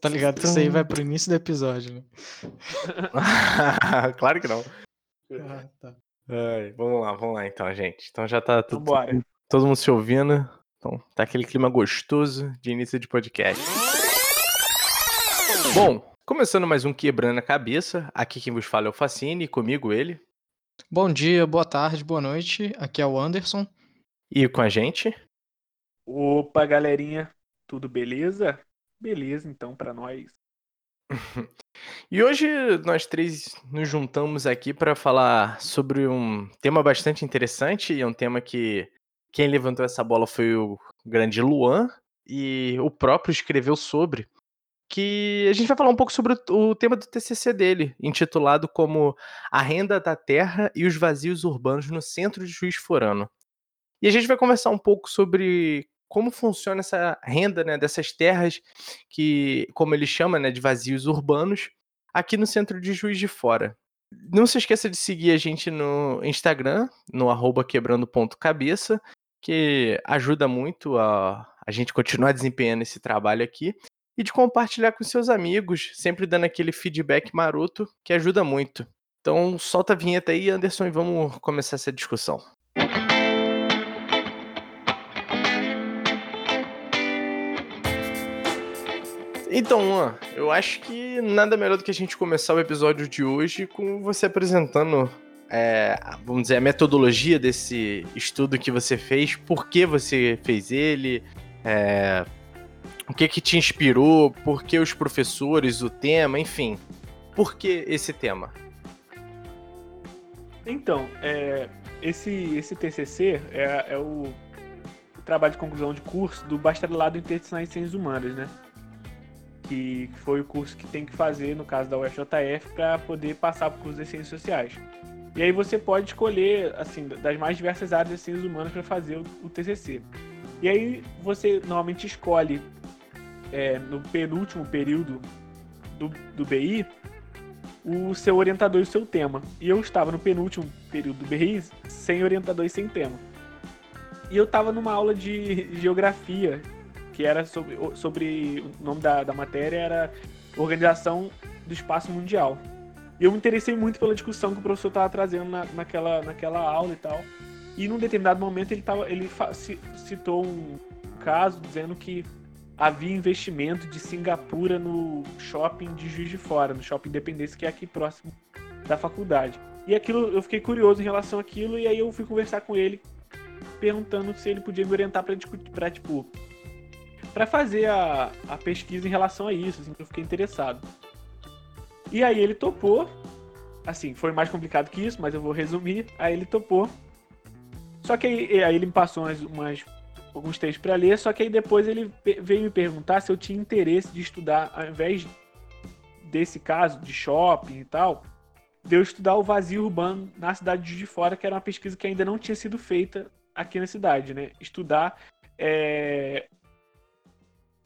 Tá ligado que isso aí vai pro início do episódio, né? claro que não. Ah, tá. Ai, vamos lá, vamos lá então, gente. Então já tá tudo, Vambora. todo mundo se ouvindo. Então tá aquele clima gostoso de início de podcast. Bom, começando mais um Quebrando a Cabeça. Aqui quem vos fala é o Facine, e comigo ele. Bom dia, boa tarde, boa noite. Aqui é o Anderson. E com a gente. Opa, galerinha. Tudo beleza? Beleza, então, pra nós. E hoje nós três nos juntamos aqui para falar sobre um tema bastante interessante e um tema que quem levantou essa bola foi o grande Luan e o próprio escreveu sobre. Que a gente vai falar um pouco sobre o, o tema do TCC dele, intitulado como A Renda da Terra e os Vazios Urbanos no Centro de Juiz Forano. E a gente vai conversar um pouco sobre como funciona essa renda né, dessas terras que, como ele chama, né, de vazios urbanos, aqui no centro de Juiz de Fora. Não se esqueça de seguir a gente no Instagram, no arroba quebrando.cabeça, que ajuda muito a, a gente continuar desempenhando esse trabalho aqui. E de compartilhar com seus amigos, sempre dando aquele feedback maroto que ajuda muito. Então solta a vinheta aí, Anderson, e vamos começar essa discussão. Então, Luan, eu acho que nada melhor do que a gente começar o episódio de hoje com você apresentando, é, vamos dizer, a metodologia desse estudo que você fez, por que você fez ele, é, o que que te inspirou, por que os professores, o tema, enfim. Por que esse tema? Então, é, esse, esse TCC é, é o trabalho de conclusão de curso do bacharelado em Ciências Humanas, né? Que foi o curso que tem que fazer, no caso da UFJF, para poder passar para o curso de Ciências Sociais. E aí você pode escolher, assim, das mais diversas áreas de Ciências Humanas para fazer o, o TCC. E aí você normalmente escolhe, é, no penúltimo período do, do BI, o seu orientador e o seu tema. E eu estava no penúltimo período do BI sem orientador e sem tema. E eu estava numa aula de geografia, que era sobre, sobre o nome da, da matéria era Organização do Espaço Mundial. E eu me interessei muito pela discussão que o professor estava trazendo na, naquela, naquela aula e tal. E num determinado momento ele, tava, ele citou um caso dizendo que havia investimento de Singapura no shopping de Juiz de Fora, no shopping Independência, que é aqui próximo da faculdade. E aquilo, eu fiquei curioso em relação àquilo, e aí eu fui conversar com ele, perguntando se ele podia me orientar para para tipo, para fazer a, a pesquisa em relação a isso, assim, eu fiquei interessado. E aí ele topou, assim, foi mais complicado que isso, mas eu vou resumir. Aí ele topou. Só que aí, aí ele me passou umas, umas- alguns textos para ler, só que aí depois ele veio me perguntar se eu tinha interesse de estudar, ao invés desse caso de shopping e tal, de eu estudar o vazio urbano na cidade de Fora, que era uma pesquisa que ainda não tinha sido feita aqui na cidade, né? Estudar é,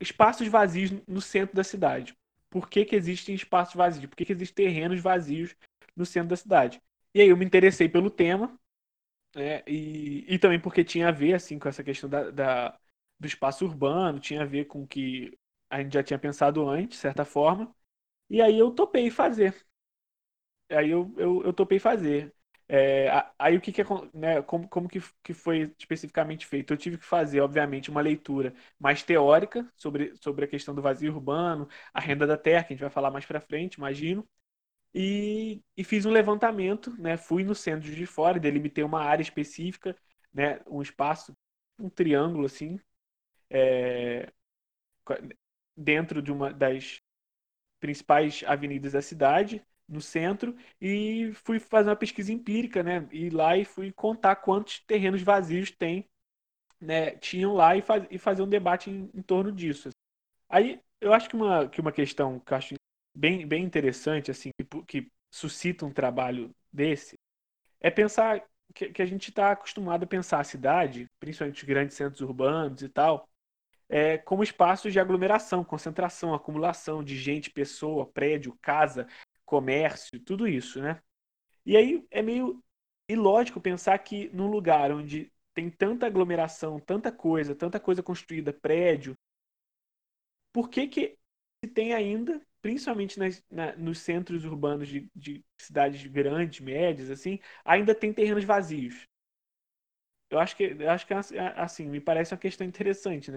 espaços vazios no centro da cidade. Por que, que existem espaços vazios? Por que, que existem terrenos vazios no centro da cidade? E aí eu me interessei pelo tema, né? E, e também porque tinha a ver assim com essa questão da, da- do espaço urbano, tinha a ver com o que a gente já tinha pensado antes, de certa forma. E aí eu topei fazer. Aí eu, eu, eu topei fazer. É, aí o que, que acon- né, como, como que, que foi especificamente feito? Eu tive que fazer, obviamente, uma leitura mais teórica sobre, sobre a questão do vazio urbano, a renda da terra, que a gente vai falar mais pra frente, imagino. E, e fiz um levantamento, né? Fui no centro de fora, delimitei uma área específica, né? Um espaço, um triângulo assim, é, dentro de uma das principais avenidas da cidade, no centro, e fui fazer uma pesquisa empírica, né? Ir lá e fui contar quantos terrenos vazios tem, né? Tinham lá e, faz, e fazer um debate em, em torno disso. Aí eu acho que uma, que uma questão que eu acho bem, bem interessante, assim, que, que suscita um trabalho desse, é pensar que, que a gente está acostumado a pensar a cidade, principalmente os grandes centros urbanos e tal, é, como espaços de aglomeração, concentração, acumulação de gente, pessoa, prédio, casa, comércio, tudo isso, né? E aí é meio ilógico pensar que num lugar onde tem tanta aglomeração, tanta coisa, tanta coisa construída, prédio, por que que se tem ainda, principalmente nas, na, nos centros urbanos de, de, cidades grandes, médias, assim, ainda tem terrenos vazios? Eu acho que, eu acho que assim, me parece uma questão interessante, né?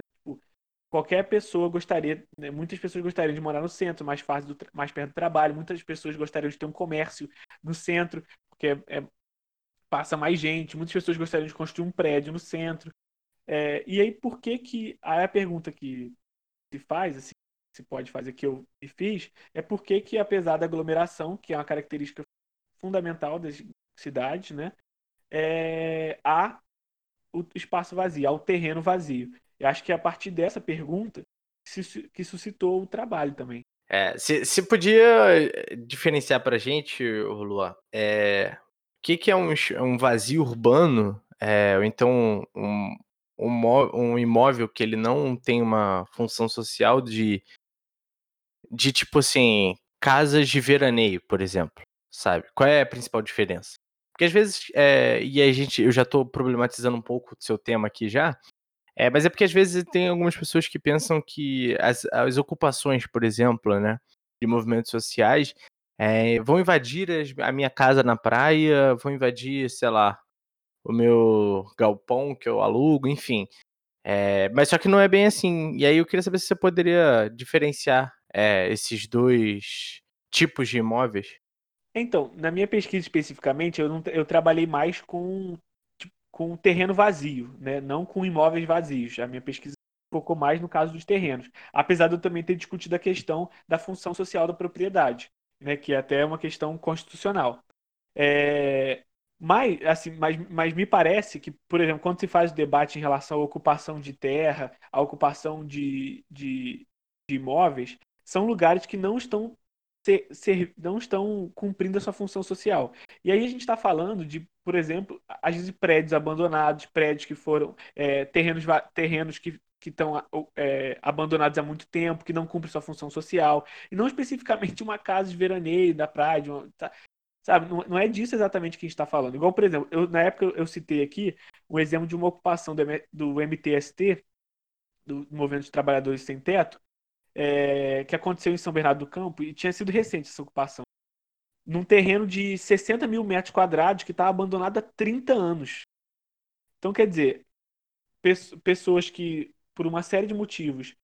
Qualquer pessoa gostaria, né? muitas pessoas gostariam de morar no centro, mais fácil, do, mais perto do trabalho, muitas pessoas gostariam de ter um comércio no centro, porque é, é passa mais gente, muitas pessoas gostariam de construir um prédio no centro. É, e aí, por que que. Aí a pergunta que se faz, assim, se pode fazer, que eu fiz, é por que que, apesar da aglomeração, que é uma característica fundamental das cidades, né, é, há o espaço vazio, há o terreno vazio. Eu acho que é a partir dessa pergunta que suscitou o trabalho também. É, se podia diferenciar para a gente, Luan, é, que, que é um, um vazio urbano, é, ou então um, um, um, imóvel que ele não tem uma função social de, de tipo assim, casas de veraneio, por exemplo, sabe? Qual é a principal diferença? Porque às vezes, é, e a gente, eu já estou problematizando um pouco o seu tema aqui já, é, mas é porque às vezes tem algumas pessoas que pensam que as, as ocupações, por exemplo, né, de movimentos sociais, é, vão invadir a minha casa na praia, vão invadir, sei lá, o meu galpão que eu alugo, enfim. É, mas só que não é bem assim. E aí eu queria saber se você poderia diferenciar é, esses dois tipos de imóveis. Então, na minha pesquisa especificamente, eu, não, eu trabalhei mais com, com terreno vazio, né? não com imóveis vazios. A minha pesquisa focou mais no caso dos terrenos. Apesar de eu também ter discutido a questão da função social da propriedade né, que é até uma questão constitucional. É, mas, assim, mas, mas me parece que, por exemplo, quando se faz o debate em relação à ocupação de terra, à ocupação de, de, de imóveis, são lugares que não estão ser, ser, não estão cumprindo a sua função social. E aí a gente está falando de, por exemplo, às vezes prédios abandonados, prédios que foram é, terrenos, terrenos que que estão é, abandonados há muito tempo, que não cumprem sua função social, e não especificamente uma casa de veraneio da praia, uma, tá, sabe? Não, não, é disso exatamente que a gente está falando. Igual, por exemplo, eu, na época eu citei aqui um exemplo de uma ocupação do, do MTST, do Movimento de Trabalhadores Sem Teto, é, que aconteceu em São Bernardo do Campo, e tinha sido recente essa ocupação. Num terreno de 60 mil metros quadrados que está abandonado há 30 anos. Então, quer dizer, pessoas que por uma série de motivos,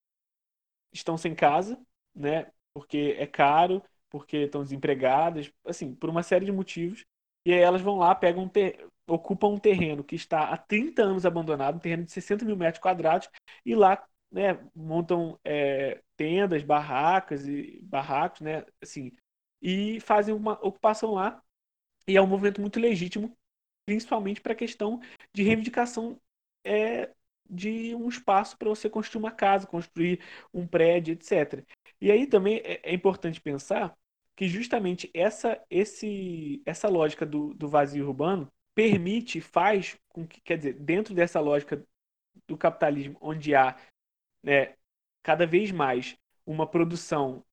estão sem casa, né? Porque é caro, porque estão desempregadas, assim, por uma série de motivos. E aí elas vão lá, pegam um ter... ocupam um terreno que está há 30 anos abandonado, um terreno de 60 mil metros quadrados, e lá né, montam é, tendas, barracas e barracos, né? Assim, e fazem uma ocupação lá. E é um movimento muito legítimo, principalmente para a questão de reivindicação é, de um espaço para você construir uma casa, construir um prédio, etc. E aí também é, é importante pensar que justamente essa, esse, essa lógica do, do vazio urbano permite, faz com que, quer dizer, dentro dessa lógica do capitalismo, onde há né, cada vez mais uma produção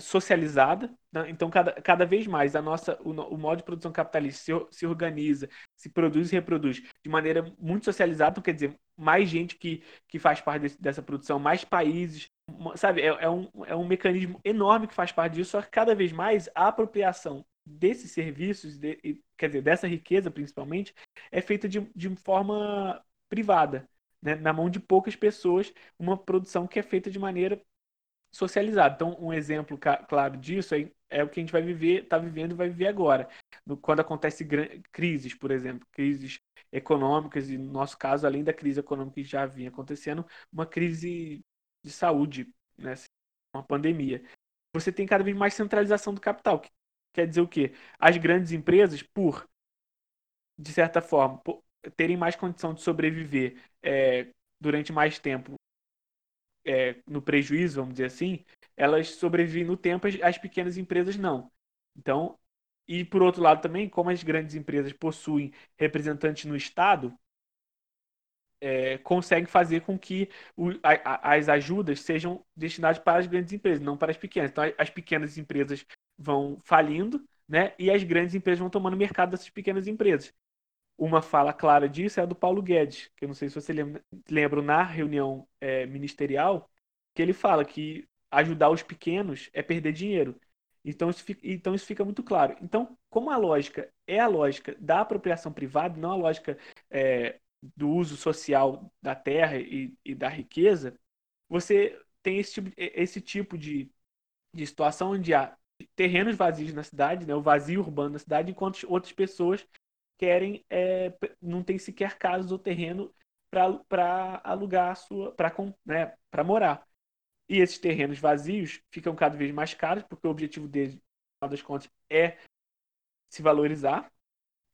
socializada. Né? Então, cada, cada vez mais a nossa, o, o modo de produção capitalista se, se organiza, se produz e reproduz de maneira muito socializada. Então, quer dizer, mais gente que, que faz parte desse, dessa produção, mais países. Sabe, é, é, um, é um mecanismo enorme que faz parte disso, só que cada vez mais a apropriação desses serviços, de, quer dizer, dessa riqueza principalmente, é feita de, de forma privada. Né? na mão de poucas pessoas, uma produção que é feita de maneira socializado. Então, um exemplo claro disso é, é o que a gente vai viver, está vivendo e vai viver agora. No, quando acontece crises, por exemplo, crises econômicas, e no nosso caso, além da crise econômica que já vinha acontecendo, uma crise de saúde, né, uma pandemia. Você tem cada vez mais centralização do capital. Que quer dizer o quê? As grandes empresas, por, de certa forma, por, terem mais condição de sobreviver é, durante mais tempo é, no prejuízo, vamos dizer assim, elas sobrevivem no tempo, as, as pequenas empresas não. Então, e por outro lado também, como as grandes empresas possuem representantes no Estado, é, consegue fazer com que o, a, as ajudas sejam destinadas para as grandes empresas, não para as pequenas. Então, as pequenas empresas vão falindo, né? E as grandes empresas vão tomando mercado dessas pequenas empresas. Uma fala clara disso é a do Paulo Guedes, que eu não sei se você lembra, na reunião é, ministerial, que ele fala que ajudar os pequenos é perder dinheiro. Então isso, fica, então isso fica muito claro. Então, como a lógica é a lógica da apropriação privada, não a lógica é, do uso social da terra e, e, da riqueza, você tem esse tipo, esse tipo de, de situação onde há terrenos vazios na cidade, né, o vazio urbano na cidade, enquanto outras pessoas querem, é, não tem sequer casas ou terreno para alugar a sua, para né, morar. E esses terrenos vazios ficam cada vez mais caros, porque o objetivo deles, no final das contas, é se valorizar,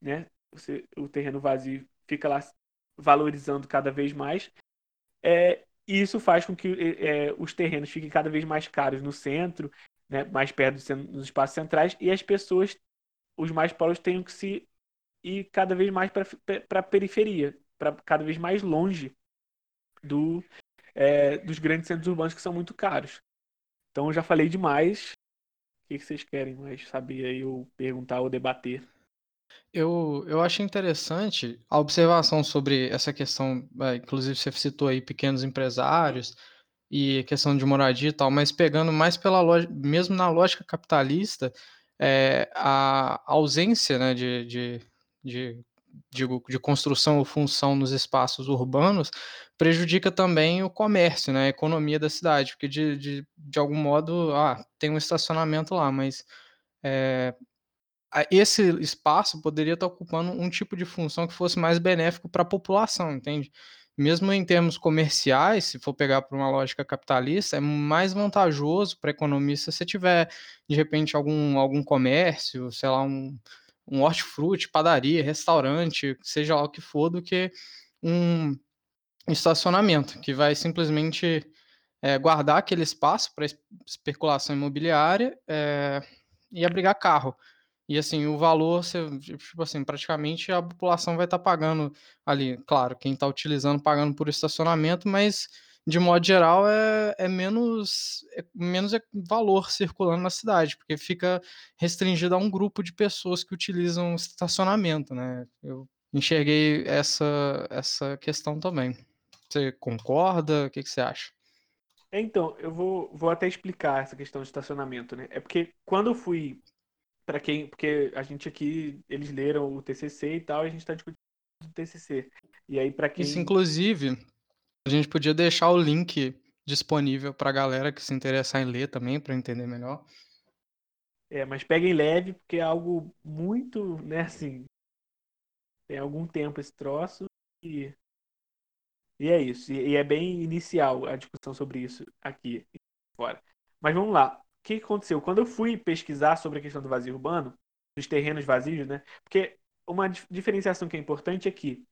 né? Você, o terreno vazio fica lá valorizando cada vez mais. É, e isso faz com que é, os terrenos fiquem cada vez mais caros no centro, né, mais perto dos espaços centrais, e as pessoas, os mais pobres, tenham que se ir cada vez mais para a periferia, para cada vez mais longe do, é, dos grandes centros urbanos que são muito caros. Então eu já falei demais. O que vocês querem mais saber aí, ou perguntar ou debater? Eu, eu acho interessante a observação sobre essa questão, é, inclusive você citou aí pequenos empresários e questão de moradia e tal, mas pegando mais pela lógica, mesmo na lógica capitalista, é, a ausência né, de, de, de, de, de construção ou função nos espaços urbanos prejudica também o comércio, né, a economia da cidade, porque de, de, de algum modo, ah, tem um estacionamento lá, mas é, esse espaço poderia estar ocupando um tipo de função que fosse mais benéfico para a população, entende? Mesmo em termos comerciais, se for pegar por uma lógica capitalista, é mais vantajoso para a economia se tiver, de repente, algum, algum comércio, sei lá, um, um hortifruti, padaria, restaurante, seja lá o que for, do que um estacionamento, que vai simplesmente é, guardar aquele espaço para especulação imobiliária é, e abrigar carro. E assim, o valor, você, tipo assim, praticamente a população vai estar tá pagando ali, claro, quem está utilizando pagando por estacionamento, mas de modo geral é, é menos é menos é valor circulando na cidade, porque fica restringido a um grupo de pessoas que utilizam estacionamento, né? Eu enxerguei essa essa questão também. Você concorda? O que, que você acha? Então, eu vou, vou até explicar essa questão de estacionamento, né? É porque quando eu fui para quem, porque a gente aqui, eles leram o TCC e tal, e a gente está discutindo o TCC. E aí para quem Isso inclusive, a gente podia deixar o link disponível para a galera que se interessar em ler também, para entender melhor. É, mas peguem leve, porque é algo muito, né, assim, tem algum tempo esse troço e e é isso. E, é bem inicial a discussão sobre isso aqui fora. Mas vamos lá que aconteceu? Quando eu fui pesquisar sobre a questão do vazio urbano, dos terrenos vazios, né? Porque uma diferenciação que é importante é que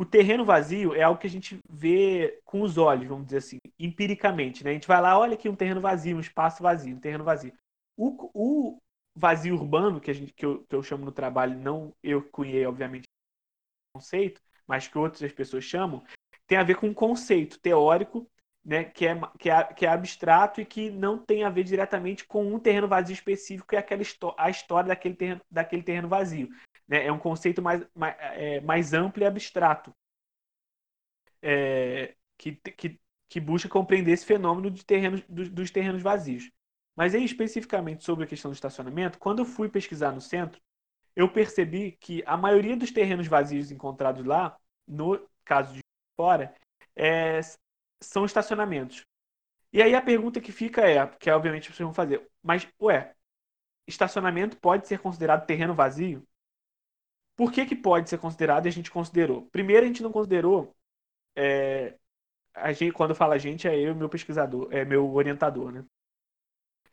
o terreno vazio é algo que a gente vê com os olhos, vamos dizer assim, empiricamente, né? A gente vai lá, olha aqui um terreno vazio, um espaço vazio, um terreno vazio. O, o vazio urbano, que, a gente, que, eu, que eu chamo no trabalho, não eu cunhei, obviamente, conceito, mas que outras pessoas chamam, tem a ver com um conceito teórico né, que, é, que, é, que é abstrato e que não tem a ver diretamente com um terreno vazio específico, que é aquela a história daquele terreno, daquele terreno vazio. Né? É um conceito mais, mais, é, mais amplo e abstrato, é, que, que, que busca compreender esse fenômeno de terrenos, dos, dos terrenos vazios. Mas aí, especificamente sobre a questão do estacionamento, quando eu fui pesquisar no centro, eu percebi que a maioria dos terrenos vazios encontrados lá, no caso de fora, é, são estacionamentos. E aí a pergunta que fica é, que obviamente vocês vão fazer, mas ué, estacionamento pode ser considerado terreno vazio? Por que, que pode ser considerado e a gente considerou? Primeiro, a gente não considerou. É, a gente, quando fala a gente, é eu, meu pesquisador, é meu orientador, né?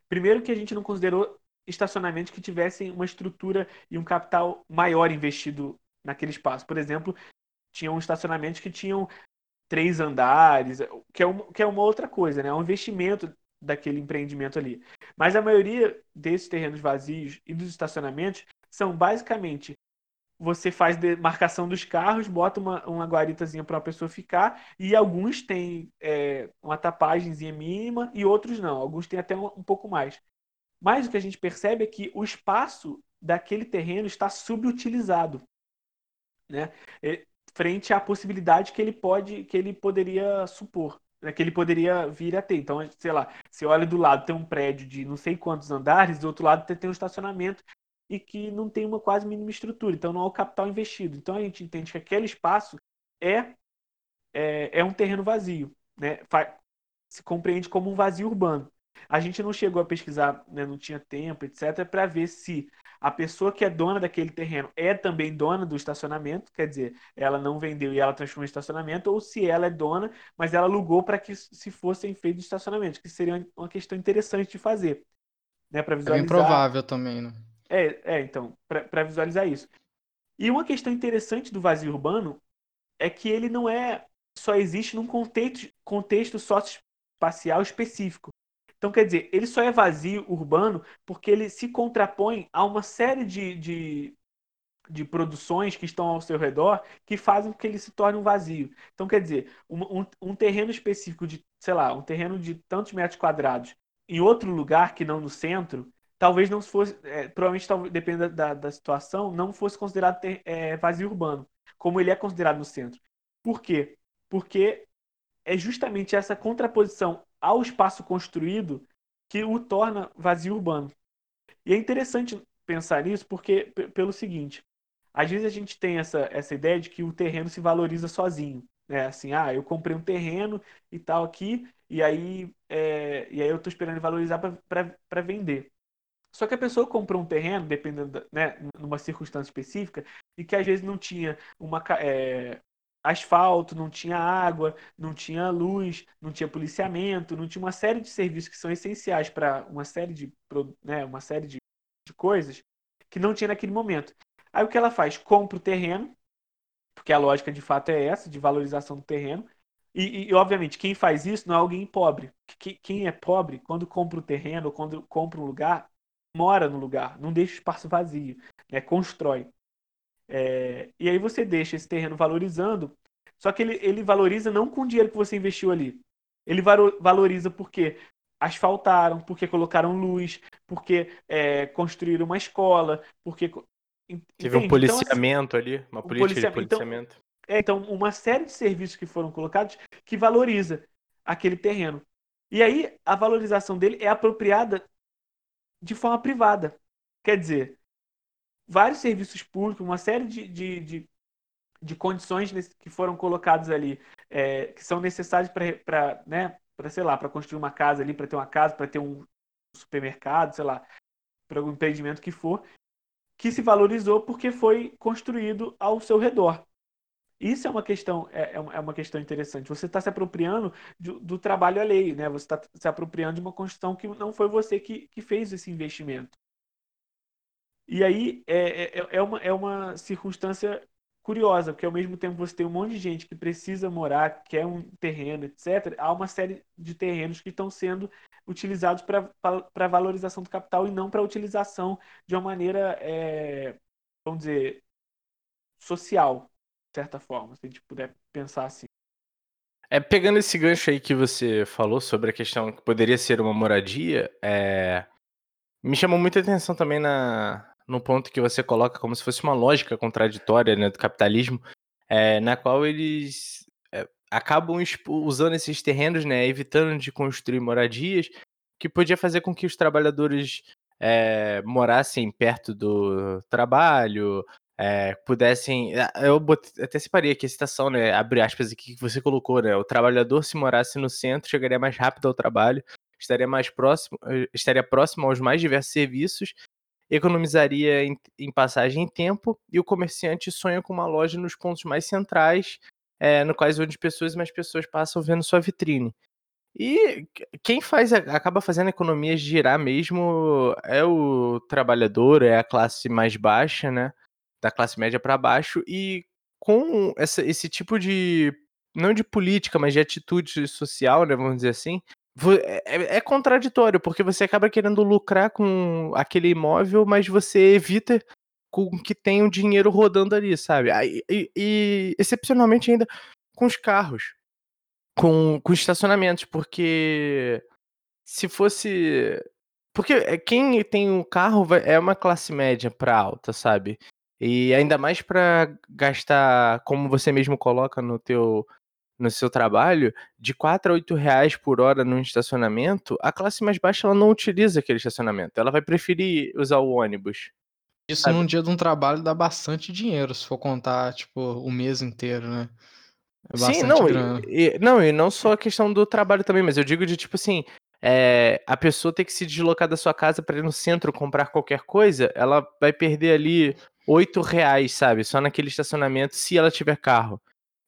Primeiro que a gente não considerou estacionamentos que tivessem uma estrutura e um capital maior investido naquele espaço. Por exemplo, tinham estacionamentos que tinham três andares, que é, uma, que é uma outra coisa, né? É um investimento daquele empreendimento ali. Mas a maioria desses terrenos vazios e dos estacionamentos são basicamente você faz marcação dos carros, bota uma, uma guaritazinha para a pessoa ficar, e alguns têm é, uma tapagemzinha mínima e outros não. Alguns têm até um, um pouco mais. Mas o que a gente percebe é que o espaço daquele terreno está subutilizado. né? Frente à possibilidade que ele pode, que ele poderia supor, né? que ele poderia vir a ter. Então, sei lá, você olha do lado tem um prédio de não sei quantos andares, do outro lado tem um estacionamento e que não tem uma quase mínima estrutura, então não há o capital investido. Então a gente entende que aquele espaço é é, é um terreno vazio, né? Se compreende como um vazio urbano. A gente não chegou a pesquisar, né, não tinha tempo, etc., para ver se a pessoa que é dona daquele terreno é também dona do estacionamento, quer dizer, ela não vendeu e ela transformou em estacionamento, ou se ela é dona, mas ela alugou para que se fossem feitos estacionamentos, que seria uma questão interessante de fazer. Né, para visualizar. É bem provável também, né? É, é então, para visualizar isso. E uma questão interessante do vazio urbano é que ele não é só existe num contexto, contexto socioespacial específico. Então, quer dizer, ele só é vazio urbano porque ele se contrapõe a uma série de, de, de produções que estão ao seu redor que fazem com que ele se torne um vazio. Então, quer dizer, um, um, um terreno específico de, sei lá, um terreno de tantos metros quadrados em outro lugar que não no centro, talvez não fosse, é, provavelmente, dependendo da, da situação, não fosse considerado ter, é, vazio urbano, como ele é considerado no centro. Por quê? Porque é justamente essa contraposição ao espaço construído que o torna vazio urbano. E é interessante pensar nisso porque pelo seguinte, às vezes a gente tem essa, essa ideia de que o terreno se valoriza sozinho. Né? Assim, ah, eu comprei um terreno e tal aqui, e aí, é, e aí eu estou esperando valorizar para vender. Só que a pessoa comprou um terreno, dependendo, né, numa circunstância específica, e que às vezes não tinha uma, é, asfalto, não tinha água, não tinha luz, não tinha policiamento, não tinha uma série de serviços que são essenciais para uma série de, né, uma série de, de coisas que não tinha naquele momento. Aí o que ela faz? Compra o terreno, porque a lógica de fato é essa, de valorização do terreno. E, e obviamente, quem faz isso não é alguém pobre. Quem é pobre, quando compra o terreno, ou quando compra um lugar, mora no lugar, não deixa o espaço vazio, né? constrói. É, e aí você deixa esse terreno valorizando, só que ele, ele valoriza não com o dinheiro que você investiu ali. Ele valoriza porque asfaltaram, porque colocaram luz, porque é, construíram uma escola, porque. Teve um policiamento então, assim, ali, uma política de então, policiamento. Então, é, então, uma série de serviços que foram colocados que valoriza aquele terreno. E aí, a valorização dele é apropriada de forma privada. Quer dizer, vários serviços públicos, uma série de, de, de, de condições que foram colocadas ali, é, que são necessárias para, né, sei lá, para construir uma casa ali, para ter uma casa, para ter um supermercado, sei lá, para algum empreendimento que for, que se valorizou porque foi construído ao seu redor. Isso é uma questão, é, é, é uma questão interessante. Você está se apropriando do, do, trabalho alheio, né? Você está se apropriando de uma construção que não foi você que, que fez esse investimento. E aí é, é, é, uma, é uma circunstância curiosa, porque ao mesmo tempo você tem um monte de gente que precisa morar, quer um terreno, etc. Há uma série de terrenos que estão sendo utilizados para valorização do capital e não para utilização de uma maneira, é, vamos dizer, social, certa forma, se a gente puder pensar assim. É, pegando esse gancho aí que você falou sobre a questão que poderia ser uma moradia, é, me chamou muita atenção também na, no ponto que você coloca como se fosse uma lógica contraditória né, do capitalismo, é, na qual eles é, acabam usando esses terrenos, né, evitando de construir moradias, que podia fazer com que os trabalhadores é, morassem perto do trabalho, é, pudessem. Eu botei, até separei aqui a citação, né? Abre aspas aqui que você colocou, né? O trabalhador, se morasse no centro, chegaria mais rápido ao trabalho, estaria mais próximo, estaria próximo aos mais diversos serviços economizaria em, em passagem em tempo e o comerciante sonha com uma loja nos pontos mais centrais, é, no quais onde pessoas e mais pessoas passam vendo sua vitrine. E quem faz acaba fazendo a economia girar mesmo é o trabalhador, é a classe mais baixa, né? Da classe média para baixo e com essa, esse tipo de não de política, mas de atitude social, né, vamos dizer assim, é, é, é, contraditório, porque você acaba querendo lucrar com aquele imóvel, mas você evita com que tenha o um dinheiro rodando ali, sabe? E, e, e, excepcionalmente ainda com os carros, com, com estacionamentos, porque se fosse. Porque é, quem tem um carro é uma classe média para alta, sabe? E ainda mais para gastar, como você mesmo coloca no teu no seu trabalho, de 4 a 8 reais por hora num estacionamento, a classe mais baixa ela não utiliza aquele estacionamento. Ela vai preferir usar o ônibus. Isso Sabe? num dia de um trabalho dá bastante dinheiro, se for contar, tipo, o mês inteiro, né? É Sim, não, e, e- não, e não só a questão do trabalho também, mas eu digo de tipo assim, é, a pessoa ter que se deslocar da sua casa para ir no centro comprar qualquer coisa, ela vai perder ali 8 reais, sabe? Só naquele estacionamento, se ela tiver carro.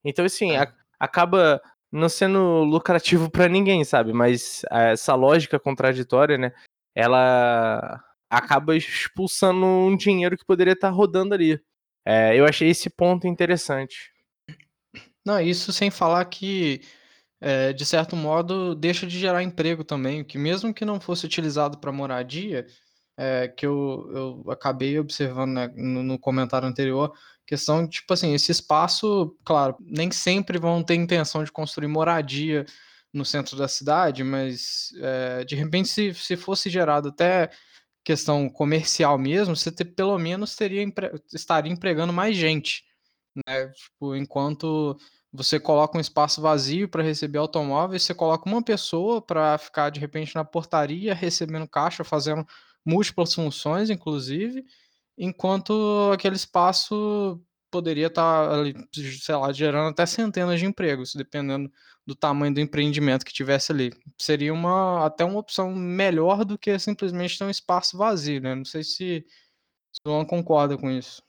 Então, assim, É. a- acaba não sendo lucrativo para ninguém, sabe? Mas é, essa lógica contraditória, né? Ela acaba expulsando um dinheiro que poderia estar rodando ali. É, eu achei esse ponto interessante. Não, isso sem falar que, eh, de certo modo, deixa de gerar emprego também, que mesmo que não fosse utilizado para moradia, eh, que eu eu acabei observando, né, no no comentário anterior, questão de, tipo assim, esse espaço, claro, nem sempre vão ter intenção de construir moradia no centro da cidade, mas, eh, de repente, se se fosse gerado até questão comercial mesmo, você ter pelo menos teria empre estaria empregando mais gente. Né, tipo, enquanto você coloca um espaço vazio para receber automóveis, você coloca uma pessoa para ficar, de repente, na portaria, recebendo caixa, fazendo múltiplas funções, inclusive, enquanto aquele espaço poderia estar ali, sei lá, gerando até centenas de empregos, dependendo do tamanho do empreendimento que tivesse ali. Seria uma até uma opção melhor do que simplesmente ter um espaço vazio, né, não sei se o Luan concorda com isso.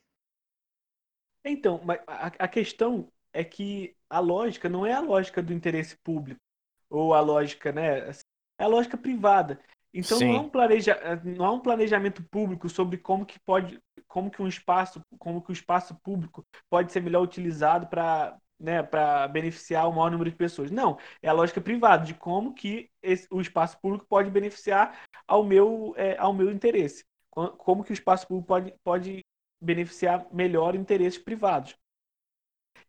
Então, a, questão é que a lógica não é a lógica do interesse público, ou a lógica, né? É a lógica privada. Então não há Sim. um, planeja, não há um planejamento público sobre como que pode, como que um espaço, como que o espaço público pode ser melhor utilizado para né, para beneficiar o maior número de pessoas. Não, é a lógica privada de como que esse, o espaço público pode beneficiar ao meu, é, ao meu interesse. Co- Como que o espaço público pode, pode beneficiar melhor interesses privados.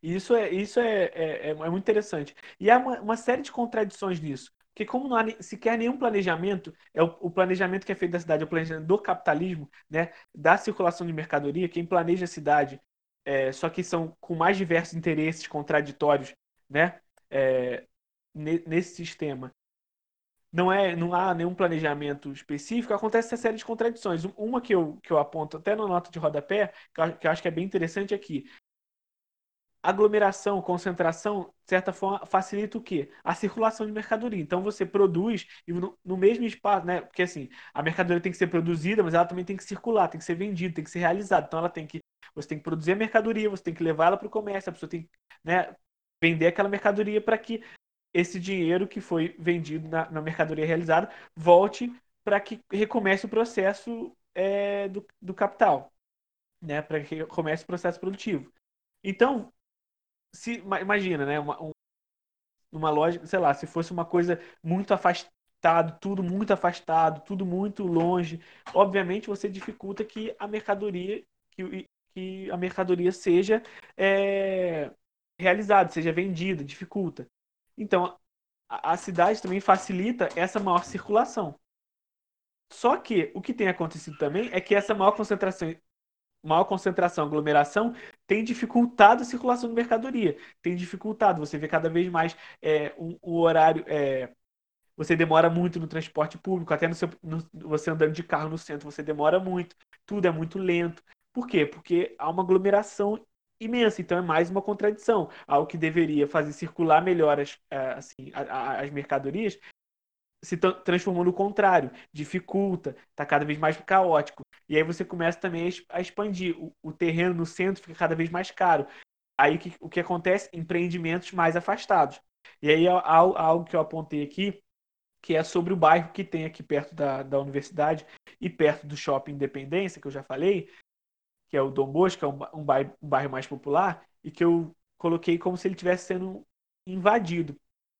E Isso é, isso é, é, é, é muito interessante. E há uma, uma série de contradições nisso. Porque como não há sequer nenhum planejamento, é o, o planejamento que é feito da cidade, é o planejamento do capitalismo, né, da circulação de mercadoria, quem planeja a cidade, é, só que são com mais diversos interesses contraditórios, né, é, ne- nesse sistema não é, não há nenhum planejamento específico, acontece essa série de contradições. Um- Uma que eu, que eu aponto até na nota de rodapé, que eu, que eu acho que é bem interessante aqui. Aglomeração, concentração, de certa forma, facilita o quê? A circulação de mercadoria. Então você produz e no, no mesmo espaço, né? Porque assim, a mercadoria tem que ser produzida, mas ela também tem que circular, tem que ser vendida, tem que ser realizada. Então ela tem que, você tem que produzir a mercadoria, você tem que levar ela para o comércio, a pessoa tem que, né, vender aquela mercadoria para que esse dinheiro que foi vendido na, na mercadoria realizada volte para que recomece o processo é, do, do capital, né? Para que comece o processo produtivo. Então, se ima- imagina, né? Uma, um- uma lógica, sei lá, se fosse uma coisa muito afastado, tudo muito afastado, tudo muito longe, obviamente você dificulta que a mercadoria que, que a mercadoria seja é, realizada, seja vendida, dificulta. Então, a, a cidade também facilita essa maior circulação. Só que o que tem acontecido também é que essa maior concentração, maior concentração, aglomeração, tem dificultado a circulação de mercadoria, tem dificultado. Você vê cada vez mais é, um, o horário. é, você demora muito no transporte público, até no seu, no- você andando de carro no centro, você demora muito, tudo é muito lento. Por quê? Porque há uma aglomeração imensa, então é mais uma contradição. Algo que deveria fazer circular melhor as, eh, assim, as mercadorias se tra- transformou no contrário, dificulta, está cada vez mais caótico. E aí você começa também a expandir. O, o terreno no centro fica cada vez mais caro. Aí o que, o que acontece? Empreendimentos mais afastados. E aí há, há algo que eu apontei aqui, que é sobre o bairro que tem aqui perto da, da universidade e perto do shopping Independência, que eu já falei, que é o Dom Bosco, é um, um bairro, um bairro mais popular, e que eu coloquei como se ele estivesse sendo invadido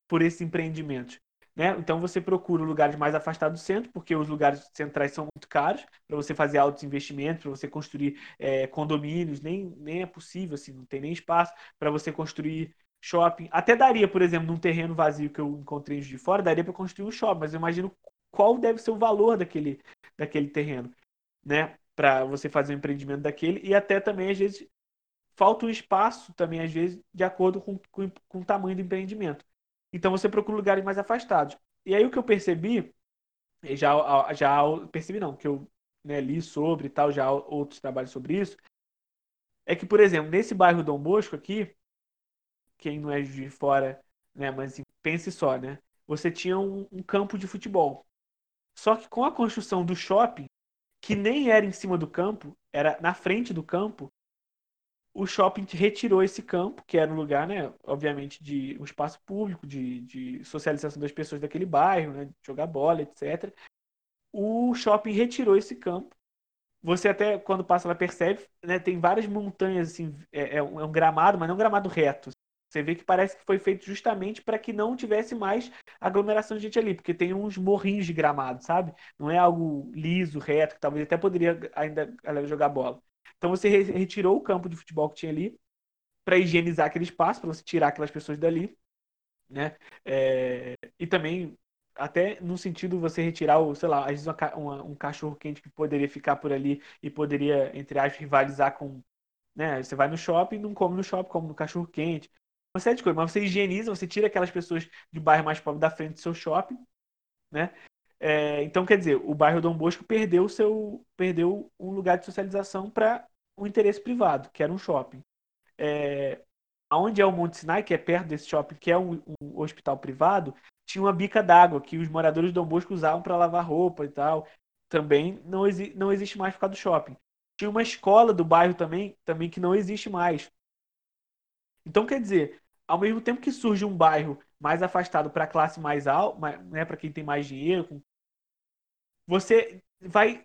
por esses empreendimentos. Né? Então você procura lugares mais afastados do centro, porque os lugares centrais são muito caros para você fazer altos investimentos, para você construir é, condomínios, nem, nem é possível, assim, não tem nem espaço para você construir shopping. Até daria, por exemplo, num terreno vazio que eu encontrei de fora, daria para construir um shopping, mas eu imagino qual deve ser o valor daquele, daquele terreno, né? para você fazer um empreendimento daquele e até também às vezes falta um espaço também às vezes de acordo com, com, com o tamanho do empreendimento. Então você procura lugares mais afastados. E aí o que eu percebi, já já percebi não, que eu né, li sobre e tal, já outros trabalhos sobre isso, é que por exemplo nesse bairro Dom Bosco aqui, quem não é de fora, né, mas pense só, né, você tinha um, um campo de futebol. Só que com a construção do shopping, que nem era em cima do campo, era na frente do campo, o shopping retirou esse campo, que era um lugar, né, obviamente, de um espaço público, de, de socialização das pessoas daquele bairro, né, jogar bola, etc. O shopping retirou esse campo. Você até, quando passa lá, percebe, né, tem várias montanhas, assim, é, é, um, é gramado, mas não é um gramado reto. Você vê que parece que foi feito justamente para que não tivesse mais aglomeração de gente ali, porque tem uns morrinhos de gramado, sabe? Não é algo liso, reto, que talvez até poderia ainda jogar bola. Então você retirou o campo de futebol que tinha ali para higienizar aquele espaço, para você tirar aquelas pessoas dali, né? É... e também até no sentido você retirar o, sei lá, às vezes uma, uma, um cachorro quente que poderia ficar por ali e poderia, entre aspas, rivalizar com, né? Você vai no shopping, não come no shopping, come no cachorro quente uma série de coisas, mas você higieniza, você tira aquelas pessoas de bairro mais pobre da frente do seu shopping, né? É, então, quer dizer, o bairro Dom Bosco perdeu seu perdeu um lugar de socialização para um interesse privado, que era um shopping. É, onde é o Monte Sinai, que é perto desse shopping, que é um, um hospital privado, tinha uma bica d'água que os moradores Dom Bosco usavam para lavar roupa e tal. Também não, exi não existe mais por causa do shopping. Tinha uma escola do bairro também, também que não existe mais. Então, quer dizer, ao mesmo tempo que surge um bairro mais afastado para a classe mais alta, né, para quem tem mais dinheiro, você vai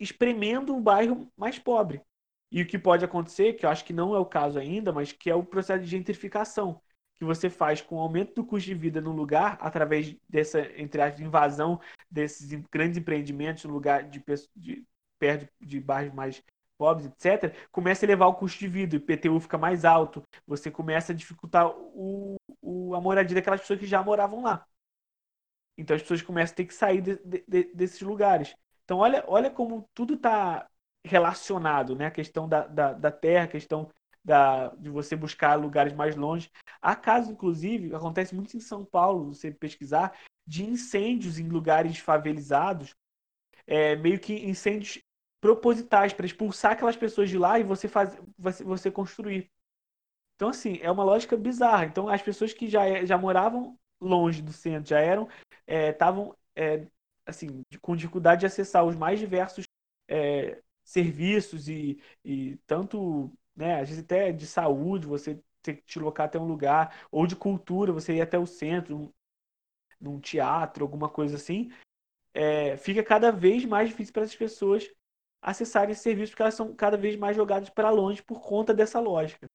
espremendo um bairro mais pobre. E o que pode acontecer, que eu acho que não é o caso ainda, mas que é o processo de gentrificação, que você faz com o aumento do custo de vida no lugar, através dessa, entre as invasão desses grandes empreendimentos no lugar de, de perto de bairros mais pobres, etc., começa a elevar o custo de vida, o IPTU fica mais alto, você começa a dificultar o, o, a moradia daquelas pessoas que já moravam lá. Então as pessoas começam a ter que sair de, de, desses lugares. Então olha, olha como tudo está relacionado, né? A questão da, da, da terra, a questão da, de você buscar lugares mais longe. Há casos, inclusive, acontece muito em São Paulo, você pesquisar, de incêndios em lugares favelizados, é, meio que incêndios propositais para expulsar aquelas pessoas de lá e você faz, você, você construir. Então, assim, é uma lógica bizarra. Então, as pessoas que já, já moravam longe do centro, já eram, estavam, é, é, assim, com dificuldade de acessar os mais diversos é, serviços e, e tanto, né, às vezes até de saúde, você ter que te locar até um lugar, ou de cultura, você ir até o centro, num, num teatro, alguma coisa assim, é, fica cada vez mais difícil para essas pessoas acessarem esse serviço, porque elas são cada vez mais jogadas para longe por conta dessa lógica.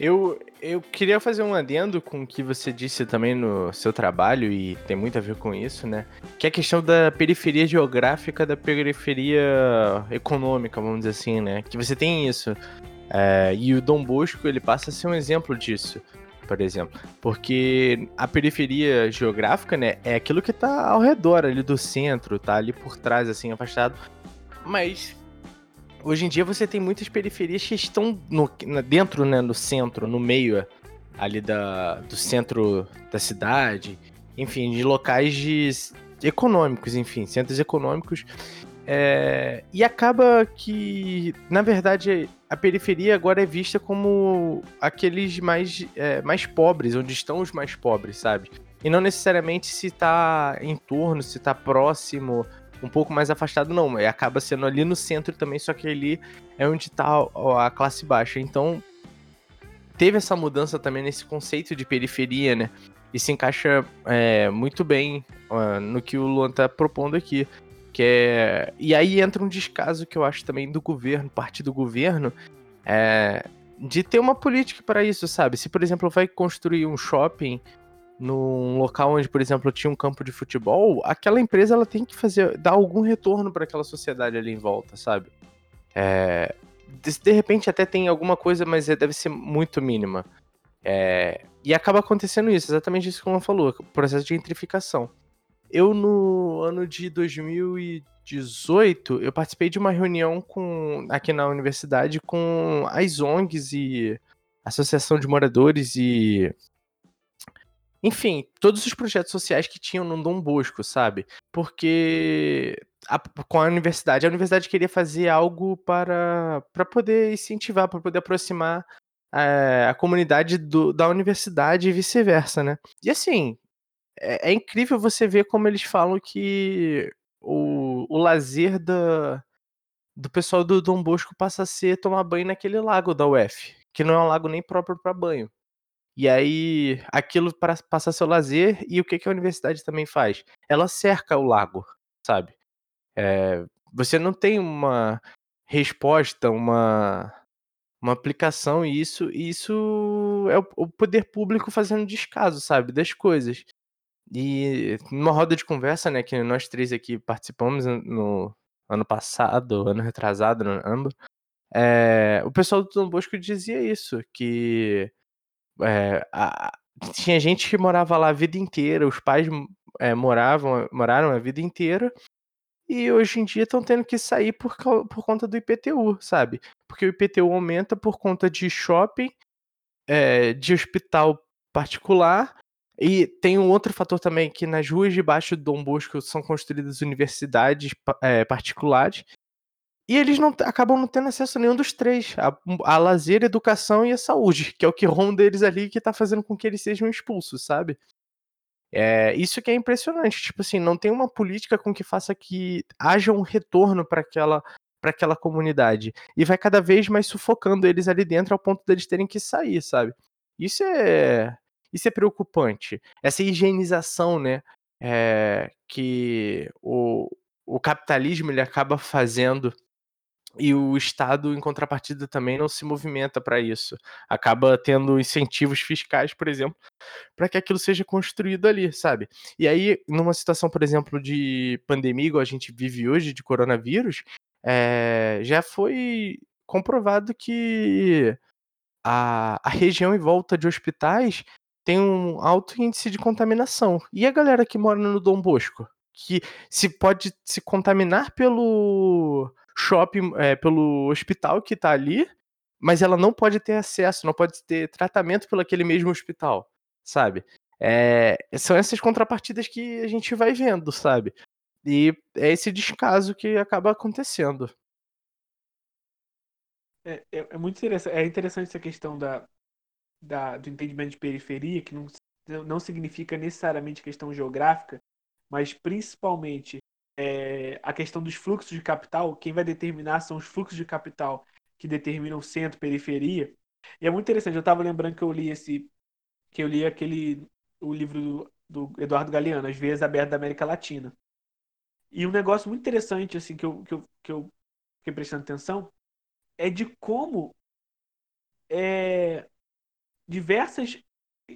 Eu, eu queria fazer um adendo com o que você disse também no seu trabalho, e tem muito a ver com isso, né? Que é a questão da periferia geográfica, da periferia econômica, vamos dizer assim, né? Que você tem isso. É, e o Dom Bosco, ele passa a ser um exemplo disso por exemplo. Porque a periferia geográfica, né, é aquilo que tá ao redor ali do centro, tá ali por trás, assim, afastado. Mas hoje em dia você tem muitas periferias que estão no, dentro, né, no centro, no meio ali da, do centro da cidade, enfim, de locais de, econômicos, enfim, centros econômicos. É, e acaba que, na verdade, a periferia agora é vista como aqueles mais, é, mais pobres, onde estão os mais pobres, sabe? E não necessariamente se tá em torno, se tá próximo, um pouco mais afastado, não. E acaba sendo ali no centro também, só que ali é onde tá a classe baixa. Então, teve essa mudança também nesse conceito de periferia, né? E se encaixa é, muito bem uh, no que o Luan tá propondo aqui. Que é... E aí entra um descaso que eu acho também do governo, parte do governo, é... de ter uma política para isso, sabe? Se, por exemplo, vai construir um shopping num local onde, por exemplo, tinha um campo de futebol, aquela empresa ela tem que fazer dar algum retorno para aquela sociedade ali em volta, sabe? É... De, repente até tem alguma coisa, mas é, deve ser muito mínima. É, e acaba acontecendo isso, exatamente isso que o falou, o processo de gentrificação. Eu, no ano de 2018, eu participei de uma reunião com, aqui na universidade com as ONGs e Associação de Moradores e enfim, todos os projetos sociais que tinham no Dom Bosco, sabe? Porque a, com a universidade, a universidade queria fazer algo para, para poder incentivar, para poder aproximar é, a comunidade do, da universidade e vice-versa, né? E assim, é, é, incrível você ver como eles falam que o, o lazer da, do pessoal do Dom Bosco passa a ser tomar banho naquele lago da UF, que não é um lago nem próprio para banho. E aí, aquilo passa a ser o lazer, e o que, que a universidade também faz? Ela cerca o lago, sabe? É, você não tem uma resposta, uma, uma aplicação, e isso, isso é o, poder público fazendo descaso, sabe? Das coisas. E numa roda de conversa, né, que nós três aqui participamos no ano passado, ano retrasado, ambos, é, o pessoal do Dom Bosco dizia isso, que é, a, tinha gente que morava lá a vida inteira, os pais é, moravam, moraram a vida inteira, e hoje em dia estão tendo que sair por, por conta do IPTU, sabe? Porque o IPTU aumenta por conta de shopping, é, de hospital particular, e tem um outro fator também, que nas ruas de baixo do Dom Bosco são construídas universidades particulares, e eles não acabam não tendo acesso a nenhum dos três: a, a lazer, a educação e a saúde, que é o que ronda eles ali que tá fazendo com que eles sejam expulsos, sabe? É, isso que é impressionante, tipo assim, não tem uma política com que faça que haja um retorno para aquela para aquela comunidade e vai cada vez mais sufocando eles ali dentro ao ponto deles terem que sair, sabe? Isso é isso é preocupante. Essa higienização, né, é, que o, o capitalismo ele acaba fazendo e o Estado, em contrapartida, também não se movimenta para isso. Acaba tendo incentivos fiscais, por exemplo, para que aquilo seja construído ali, sabe? E aí, numa situação, por exemplo, de pandemia, igual a gente vive hoje, de coronavírus, é, já foi comprovado que a, a região em volta de hospitais tem um alto índice de contaminação. E a galera que mora no Dom Bosco? Que se pode se contaminar pelo shopping, é, pelo hospital que tá ali, mas ela não pode ter acesso, não pode ter tratamento pelo aquele mesmo hospital, sabe? É, são essas contrapartidas que a gente vai vendo, sabe? E é esse descaso que acaba acontecendo. É, é, é muito interessante, é interessante essa questão da, da, do entendimento de periferia, que não, não significa necessariamente questão geográfica, mas principalmente é, a questão dos fluxos de capital, quem vai determinar são os fluxos de capital que determinam centro, periferia. E é muito interessante, eu estava lembrando que eu li esse que eu li aquele o livro do, do Eduardo Galeano, As Veias Abertas da América Latina. E um negócio muito interessante assim que eu, que eu, que eu fiquei prestando atenção é de como é, diversos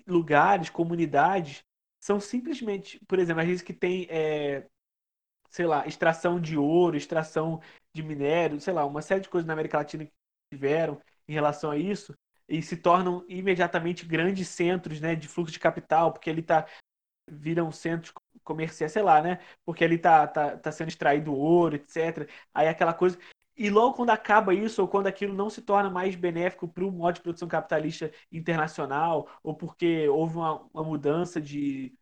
lugares, comunidades, são simplesmente, por exemplo, às vezes que tem é, sei lá, extração de ouro, extração de minério, sei lá, uma série de coisas na América Latina que tiveram em relação a isso e se tornam imediatamente grandes centros, né, de fluxo de capital, porque ele tá viram centros comerciais, sei lá, né? Porque ali tá, tá, tá sendo extraído ouro, etc. Aí aquela coisa. E logo quando acaba isso, ou quando aquilo não se torna mais benéfico para o modo de produção capitalista internacional, ou porque houve uma, uma mudança de,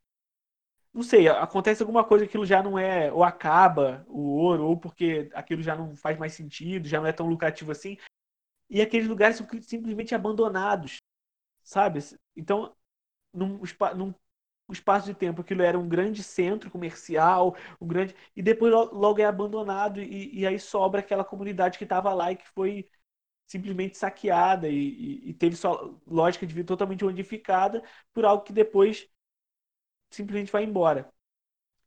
não sei, acontece alguma coisa que aquilo já não é, ou acaba o ouro, ou porque aquilo já não faz mais sentido, já não é tão lucrativo assim. E aqueles lugares são simplesmente abandonados, sabe? Então, num, num espaço de tempo, aquilo era um grande centro comercial, um grande. E depois logo é abandonado, e, e aí sobra aquela comunidade que estava lá e que foi simplesmente saqueada e, e, e teve sua lógica de vida totalmente modificada por algo que depois simplesmente vai embora.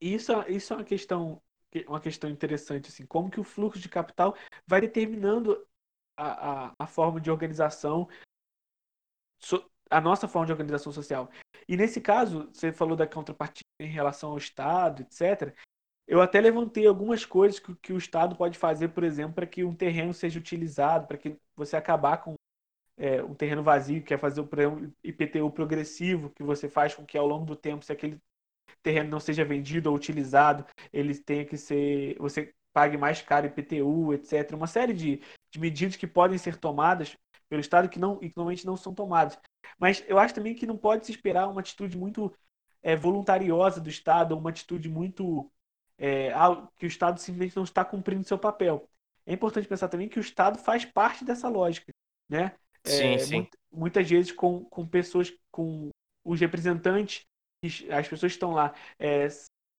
E isso, isso é uma questão, uma questão interessante, assim, como que o fluxo de capital vai determinando a, a, a forma de organização, a nossa forma de organização social. E nesse caso, você falou da contrapartida em relação ao Estado, etc. Eu até levantei algumas coisas que, que o Estado pode fazer, por exemplo, para que um terreno seja utilizado, para que você acabar com é, um terreno vazio, quer fazer o IPTU progressivo, que você faz com que ao longo do tempo, se aquele terreno não seja vendido ou utilizado, ele tenha que ser. Você pague mais caro IPTU, etc. Uma série de, de medidas que podem ser tomadas pelo Estado que não, e que normalmente não são tomadas. Mas eu acho também que não pode se esperar uma atitude muito é, voluntariosa do Estado, uma atitude muito. É, que o Estado simplesmente não está cumprindo seu papel. É importante pensar também que o Estado faz parte dessa lógica. Né? Sim, é, sim. muitas vezes com, com pessoas, com os representantes, as pessoas que estão lá, é,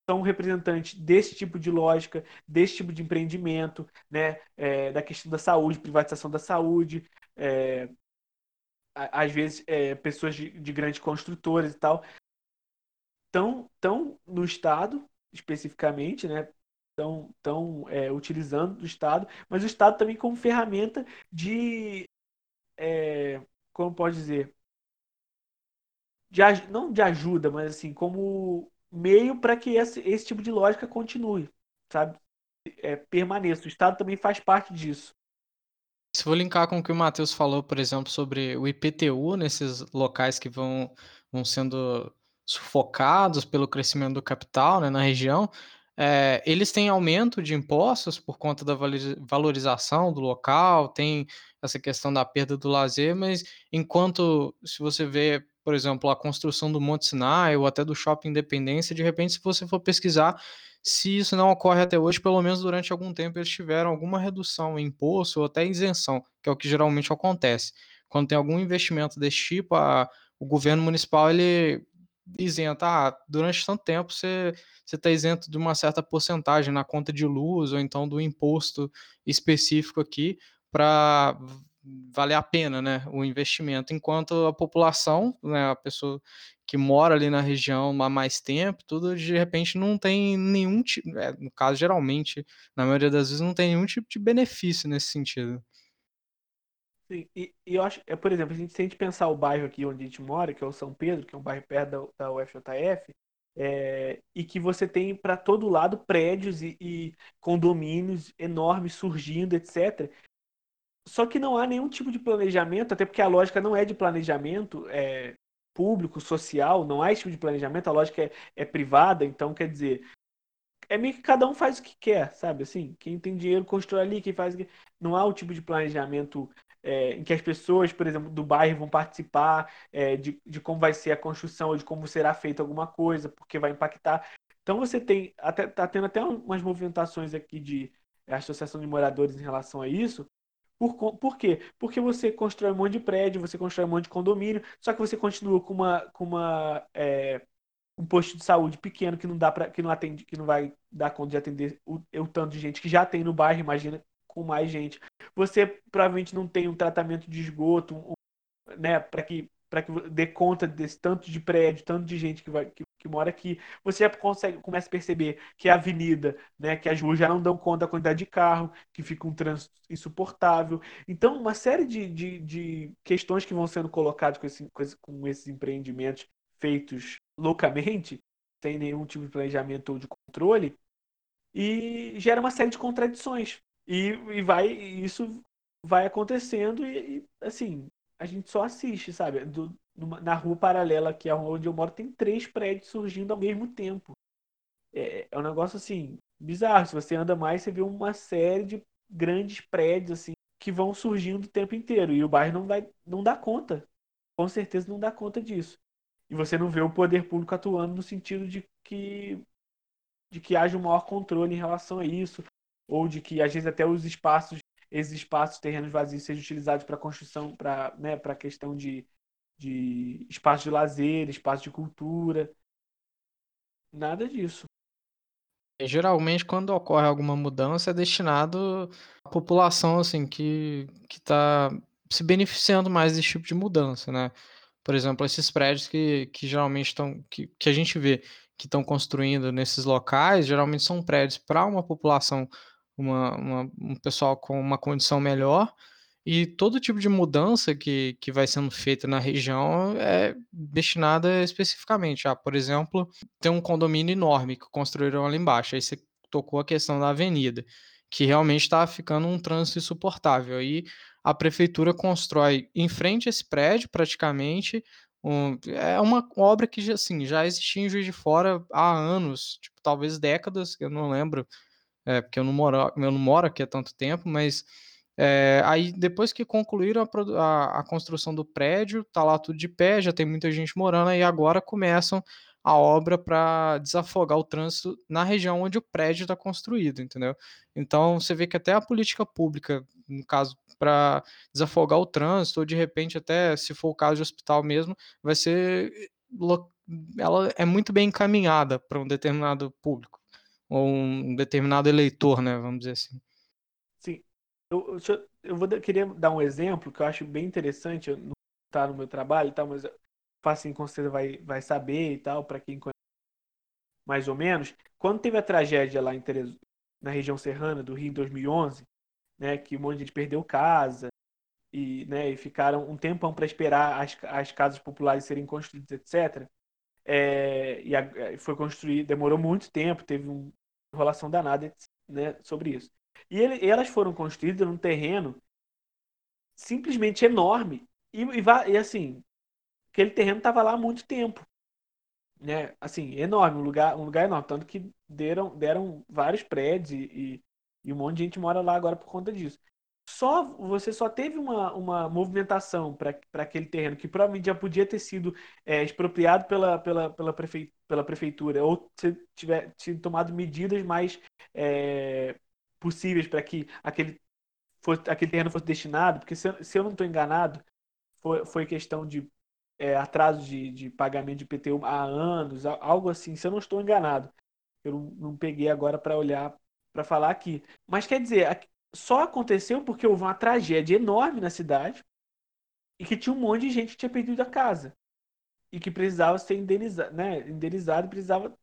são representantes desse tipo de lógica, desse tipo de empreendimento, né, é, da questão da saúde, privatização da saúde, é, às vezes é, pessoas de, de, grandes construtoras e tal, estão tão no Estado, especificamente, né, estão tão, é, utilizando do Estado, mas o Estado também como ferramenta de, é, como pode dizer, de, não de ajuda, mas assim, como meio para que esse, esse tipo de lógica continue, sabe? É, permaneça. O Estado também faz parte disso. Se vou linkar com o que o Matheus falou, por exemplo, sobre o IPTU nesses locais que vão, vão sendo sufocados pelo crescimento do capital né, na região, é, eles têm aumento de impostos por conta da valorização do local, tem essa questão da perda do lazer, mas enquanto, se você vê por exemplo, a construção do Monte Sinai ou até do Shopping Independência, de repente, se você for pesquisar, se isso não ocorre até hoje, pelo menos durante algum tempo eles tiveram alguma redução em imposto ou até isenção, que é o que geralmente acontece. Quando tem algum investimento desse tipo, a, o governo municipal ele isenta, ah, durante tanto tempo você está isento de uma certa porcentagem na conta de luz ou então do imposto específico aqui para valer a pena, né, o investimento, enquanto a população, né, a pessoa que mora ali na região há mais tempo, tudo de repente não tem nenhum tipo, no caso geralmente, na maioria das vezes não tem nenhum tipo de benefício nesse sentido. Sim, e, e eu acho, é, por exemplo, a gente, se a gente pensar o bairro aqui onde a gente mora, que é o São Pedro, que é um bairro perto da, da UFJF, é, e que você tem para todo lado prédios e, e, condomínios enormes surgindo, etc. Só que não há nenhum tipo de planejamento, até porque a lógica não é de planejamento é, público, social, não há esse tipo de planejamento, a lógica é, é privada, então quer dizer, é meio que cada um faz o que quer, sabe? Assim, quem tem dinheiro constrói ali, quem faz. Não há o tipo de planejamento é, em que as pessoas, por exemplo, do bairro vão participar é, de, de como vai ser a construção de como será feita alguma coisa, porque vai impactar. Então você tem, até, tá tendo até umas movimentações aqui de associação de moradores em relação a isso, por, por quê? Porque você constrói um monte de prédio, você constrói um monte de condomínio, só que você continua com uma, com uma é, um posto de saúde pequeno que não dá para que não atende, que não vai dar conta de atender o, o tanto de gente que já tem no bairro, imagina com mais gente. Você provavelmente não tem um tratamento de esgoto, um, né, para que para que dê conta desse tanto de prédio, tanto de gente que vai que, que mora aqui, você já consegue, começa a perceber que a avenida, né, que as ruas já não dão conta da quantidade de carro, que fica um trânsito insuportável. Então, uma série de, de, de questões que vão sendo colocadas com, esse, com esses empreendimentos feitos loucamente, sem nenhum tipo de planejamento ou de controle, e gera uma série de contradições. E, e vai, isso vai acontecendo e, e assim, a gente só assiste, sabe? Do, numa, na rua paralela, que é onde eu moro, tem três prédios surgindo ao mesmo tempo. É, é um negócio assim, bizarro. Se você anda mais, você vê uma série de grandes prédios assim que vão surgindo o tempo inteiro. E o bairro não, vai, não dá conta. Com certeza não dá conta disso. E você não vê o poder público atuando no sentido de que de que haja um maior controle em relação a isso, ou de que às vezes até os espaços, esses espaços, terrenos vazios sejam utilizados para construção, para né, para questão de de espaço de lazer, espaço de cultura. Nada disso. Geralmente, quando ocorre alguma mudança, é destinado à população assim que está se beneficiando mais desse tipo de mudança, né? Por exemplo, esses prédios que, que geralmente estão que, que a gente vê que estão construindo nesses locais, geralmente são prédios para uma população, uma, uma, um pessoal com uma condição melhor, e todo tipo de mudança que, que vai sendo feita na região é destinada especificamente. Ah, por exemplo, tem um condomínio enorme que construíram ali embaixo. Aí você tocou a questão da avenida, que realmente está ficando um trânsito insuportável. Aí a prefeitura constrói em frente a esse prédio, praticamente, um, é uma obra que assim, já existia em Juiz de Fora há anos, tipo, talvez décadas, eu não lembro, é, porque eu não moro, eu não moro aqui há tanto tempo, mas é, aí depois que concluíram a, a, a, construção do prédio, tá lá tudo de pé, já tem muita gente morando, e agora começam a obra para desafogar o trânsito na região onde o prédio está construído, entendeu? Então você vê que até a política pública, no caso, para desafogar o trânsito, ou de repente até, se for o caso de hospital mesmo, vai ser ela é muito bem encaminhada para um determinado público ou um determinado eleitor, né? Vamos dizer assim. Eu, eu, eu vou queria dar um exemplo que eu acho bem interessante. Não tá no meu trabalho e tal, mas assim com certeza vai, vai saber e tal, para quem conhece mais ou menos. Quando teve a tragédia lá em Terezo, na região serrana do Rio em 2011, né, que um monte de gente perdeu casa e, né, e ficaram um tempão para esperar as, as casas populares serem construídas, etc. É, e a, foi construído, demorou muito tempo, teve uma enrolação danada né, sobre isso. E, ele, e elas foram construídas num terreno simplesmente enorme. E, e, e assim, aquele terreno estava lá há muito tempo. Né? Assim, enorme, um lugar, um lugar enorme. Tanto que deram, deram vários prédios e, e um monte de gente mora lá agora por conta disso. Só você só teve uma, uma movimentação para aquele terreno que provavelmente já podia ter sido é, expropriado pela, pela, pela, prefe, pela prefeitura ou se tiver sido tomado medidas mais é, possíveis para que aquele, fosse, aquele terreno fosse destinado, porque se, se eu não estou enganado, foi, foi questão de é, atraso de, de pagamento de PTU há anos, algo assim, se eu não estou enganado. Eu não, não peguei agora para olhar, para falar aqui. Mas quer dizer, só aconteceu porque houve uma tragédia enorme na cidade e que tinha um monte de gente que tinha perdido a casa e que precisava ser indenizado, né, indenizado precisava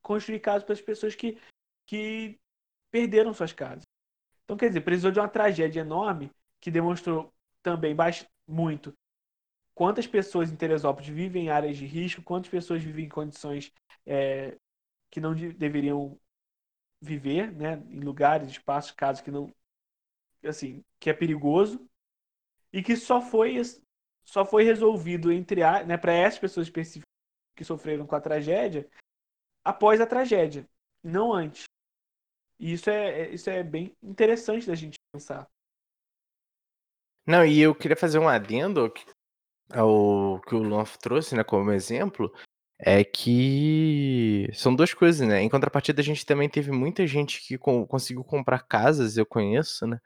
construir casas para as pessoas que, que perderam suas casas. Então, quer dizer, precisou de uma tragédia enorme que demonstrou também muito quantas pessoas em Teresópolis vivem em áreas de risco, quantas pessoas vivem em condições é, que não de, deveriam viver, né, em lugares, espaços, casas que não, assim, que é perigoso e que só foi só foi resolvido entre a, né, para essas pessoas específicas que sofreram com a tragédia após a tragédia, não antes. E isso é, é, isso é bem interessante da gente pensar. Não, e eu queria fazer um adendo ao que o Lonf trouxe, né, como exemplo, é que são duas coisas, né? Em contrapartida, a gente também teve muita gente que conseguiu comprar casas, eu conheço, né?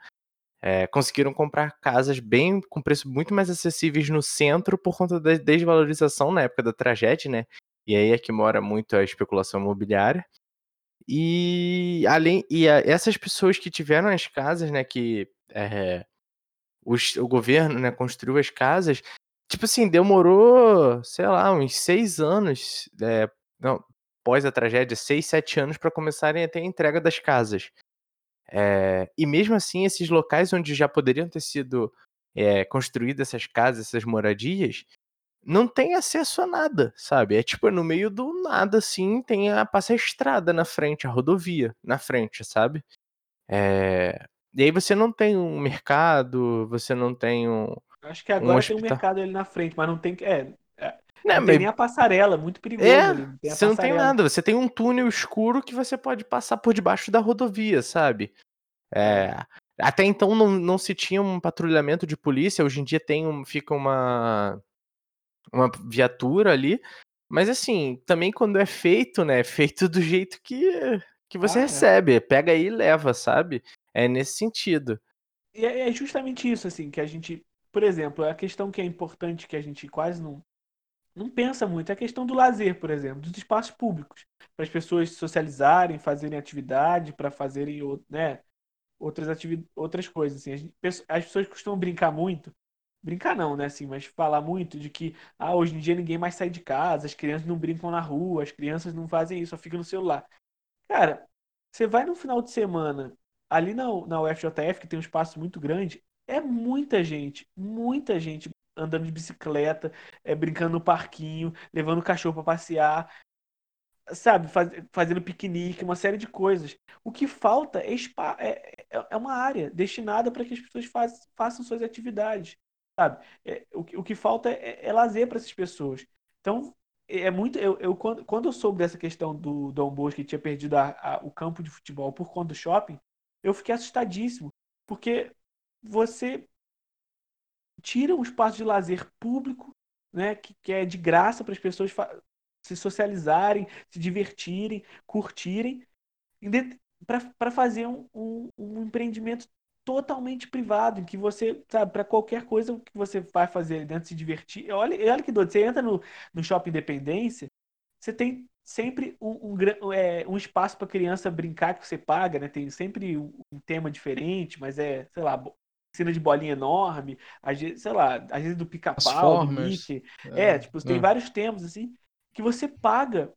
É, conseguiram comprar casas bem com preço muito mais acessíveis no centro por conta da desvalorização na época da tragédia, né? E aí é que mora muito a especulação imobiliária. E além e a, essas pessoas que tiveram as casas, né, que é, os, o governo, né, construiu as casas, tipo assim, demorou, sei lá, uns seis anos, é, não, após a tragédia, seis, sete anos para começarem a ter a entrega das casas. É, e mesmo assim, esses locais onde já poderiam ter sido é, construídas essas casas, essas moradias, não tem acesso a nada, sabe? É tipo, no meio do nada, assim, tem a, passa a estrada na frente, a rodovia na frente, sabe? É... E aí você não tem um mercado, você não tem um. Acho que agora um tem um mercado ali na frente, mas não tem. É, não, não tem nem a passarela, muito perigoso é, ali. Não você não tem nada, você tem um túnel escuro que você pode passar por debaixo da rodovia, sabe? É, é. até então não, não se tinha um patrulhamento de polícia, hoje em dia tem um, fica uma uma viatura ali. Mas assim, também quando é feito, né? É feito do jeito que, que você ah, recebe. É. Pega aí e leva, sabe? É nesse sentido. E é, é justamente isso, assim, que a gente. Por exemplo, a questão que é importante que a gente quase não, não pensa muito é a questão do lazer, por exemplo, dos espaços públicos. Para as pessoas socializarem, fazerem atividade, para fazerem né, outras, outras coisas. Assim. As pessoas costumam brincar muito brincar não, né, assim, mas falar muito de que ah, hoje em dia ninguém mais sai de casa, as crianças não brincam na rua, as crianças não fazem isso, só ficam no celular. Cara, você vai no final de semana ali na, na UFJF, que tem um espaço muito grande, é muita gente, muita gente andando de bicicleta, é, brincando no parquinho, levando o cachorro para passear. sabe, faz, fazendo piquenique, uma série de coisas. O que falta é, é, é, é uma área destinada para que as pessoas faz, façam suas atividades, sabe? É, o, o que falta é, é lazer para essas pessoas. Então, é muito. Eu, eu, quando, quando eu soube dessa questão do Dom Bosco que tinha perdido a, a, o campo de futebol por conta do shopping, eu fiquei assustadíssimo. Porque você tira um espaço de lazer público, né, que, que é de graça para as pessoas se socializarem, se divertirem, curtirem, para fazer um, um, um, empreendimento totalmente privado, em que você, sabe, para qualquer coisa que você vai fazer dentro, se divertir. Olha, olha que doido, você entra no, no Shopping Independência, você tem sempre um, um, é, um espaço para criança brincar que você paga, né? Tem sempre um, um tema diferente, mas é, sei lá, piscina de bolinha enorme, às vezes, sei lá, às vezes do pica-pau, do Mickey. É, é tipo, tem é. vários temas assim que você paga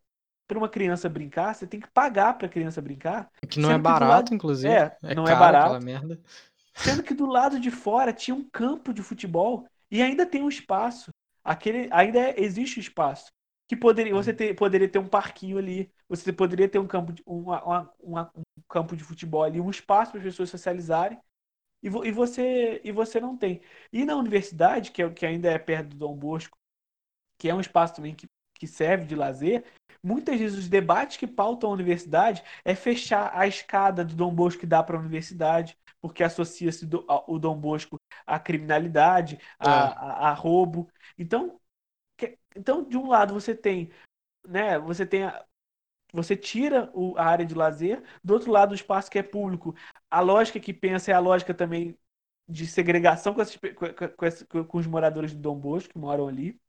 para uma criança brincar, você tem que pagar para a criança brincar. Que não é barato, lado... inclusive. É, é não é barato. Merda. Sendo que do lado de fora tinha um campo de futebol e ainda tem um espaço. Aquele ainda é, existe espaço que poderia você ter, poderia ter um parquinho ali, você poderia ter um campo de, uma, uma, uma, um campo de futebol ali, um espaço para as pessoas socializarem. E, vo, e, você e você não tem. E na universidade, que é que ainda é perto do Dom Bosco, que é um espaço também que, que serve de lazer, muitas vezes os debates que pautam a universidade é fechar a escada do Dom Bosco que dá para a universidade, porque associa-se o Dom Bosco à criminalidade, a, é. a, a roubo. Então, então, de um lado você tem, né, você tem a, você tira o, a área de lazer, do outro lado o espaço que é público. A lógica que pensa é a lógica também de segregação com, com, com, os moradores do Dom Bosco que moram ali.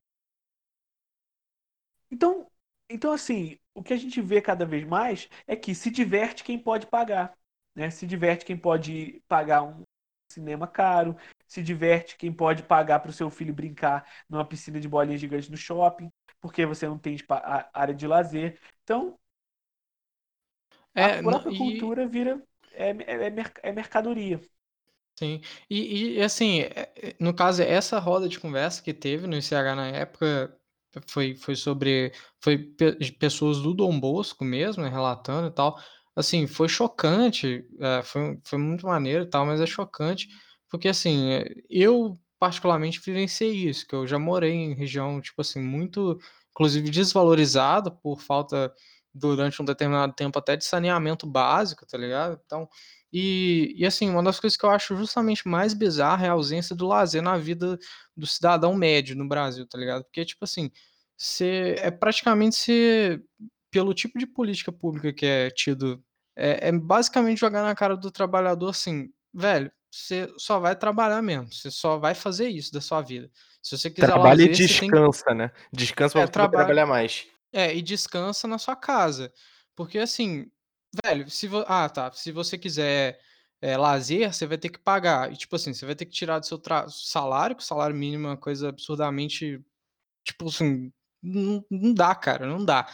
Então, então, assim, o que a gente vê cada vez mais é que se diverte quem pode pagar. Né? Se diverte quem pode pagar um cinema caro, se diverte quem pode pagar para o seu filho brincar numa piscina de bolinhas gigantes no shopping, porque você não tem área de lazer. Então, é, a própria cultura vira é, é, é, é mercadoria. Sim. E, e assim, é, é, no caso, essa roda de conversa que teve no ICH na época foi, foi sobre foi pe- pessoas do Dom Bosco mesmo, né, relatando e tal. Assim, foi chocante, é, foi, foi muito maneiro e tal, mas é chocante porque assim, eu particularmente vivenciei isso, que eu já morei em região, tipo assim, muito, inclusive desvalorizada por falta durante um determinado tempo até de saneamento básico, tá ligado? Então, e, e assim, uma das coisas que eu acho justamente mais bizarra é a ausência do lazer na vida do cidadão médio no Brasil, tá ligado? Porque, tipo assim, você é praticamente se pelo tipo de política pública que é tido, é, é basicamente jogar na cara do trabalhador assim, velho, você só vai trabalhar mesmo, você só vai fazer isso da sua vida. Se você quiser Trabalha lazer, e descansa, tem... né? Descansa pra é, traba... trabalhar mais. É, e descansa na sua casa. Porque assim, velho, se vo... ah, tá, se você quiser é, lazer, você vai ter que pagar. E tipo assim, você vai ter que tirar do seu tra... salário, que o salário mínimo é uma coisa absurdamente tipo assim, não, não dá, cara, não dá.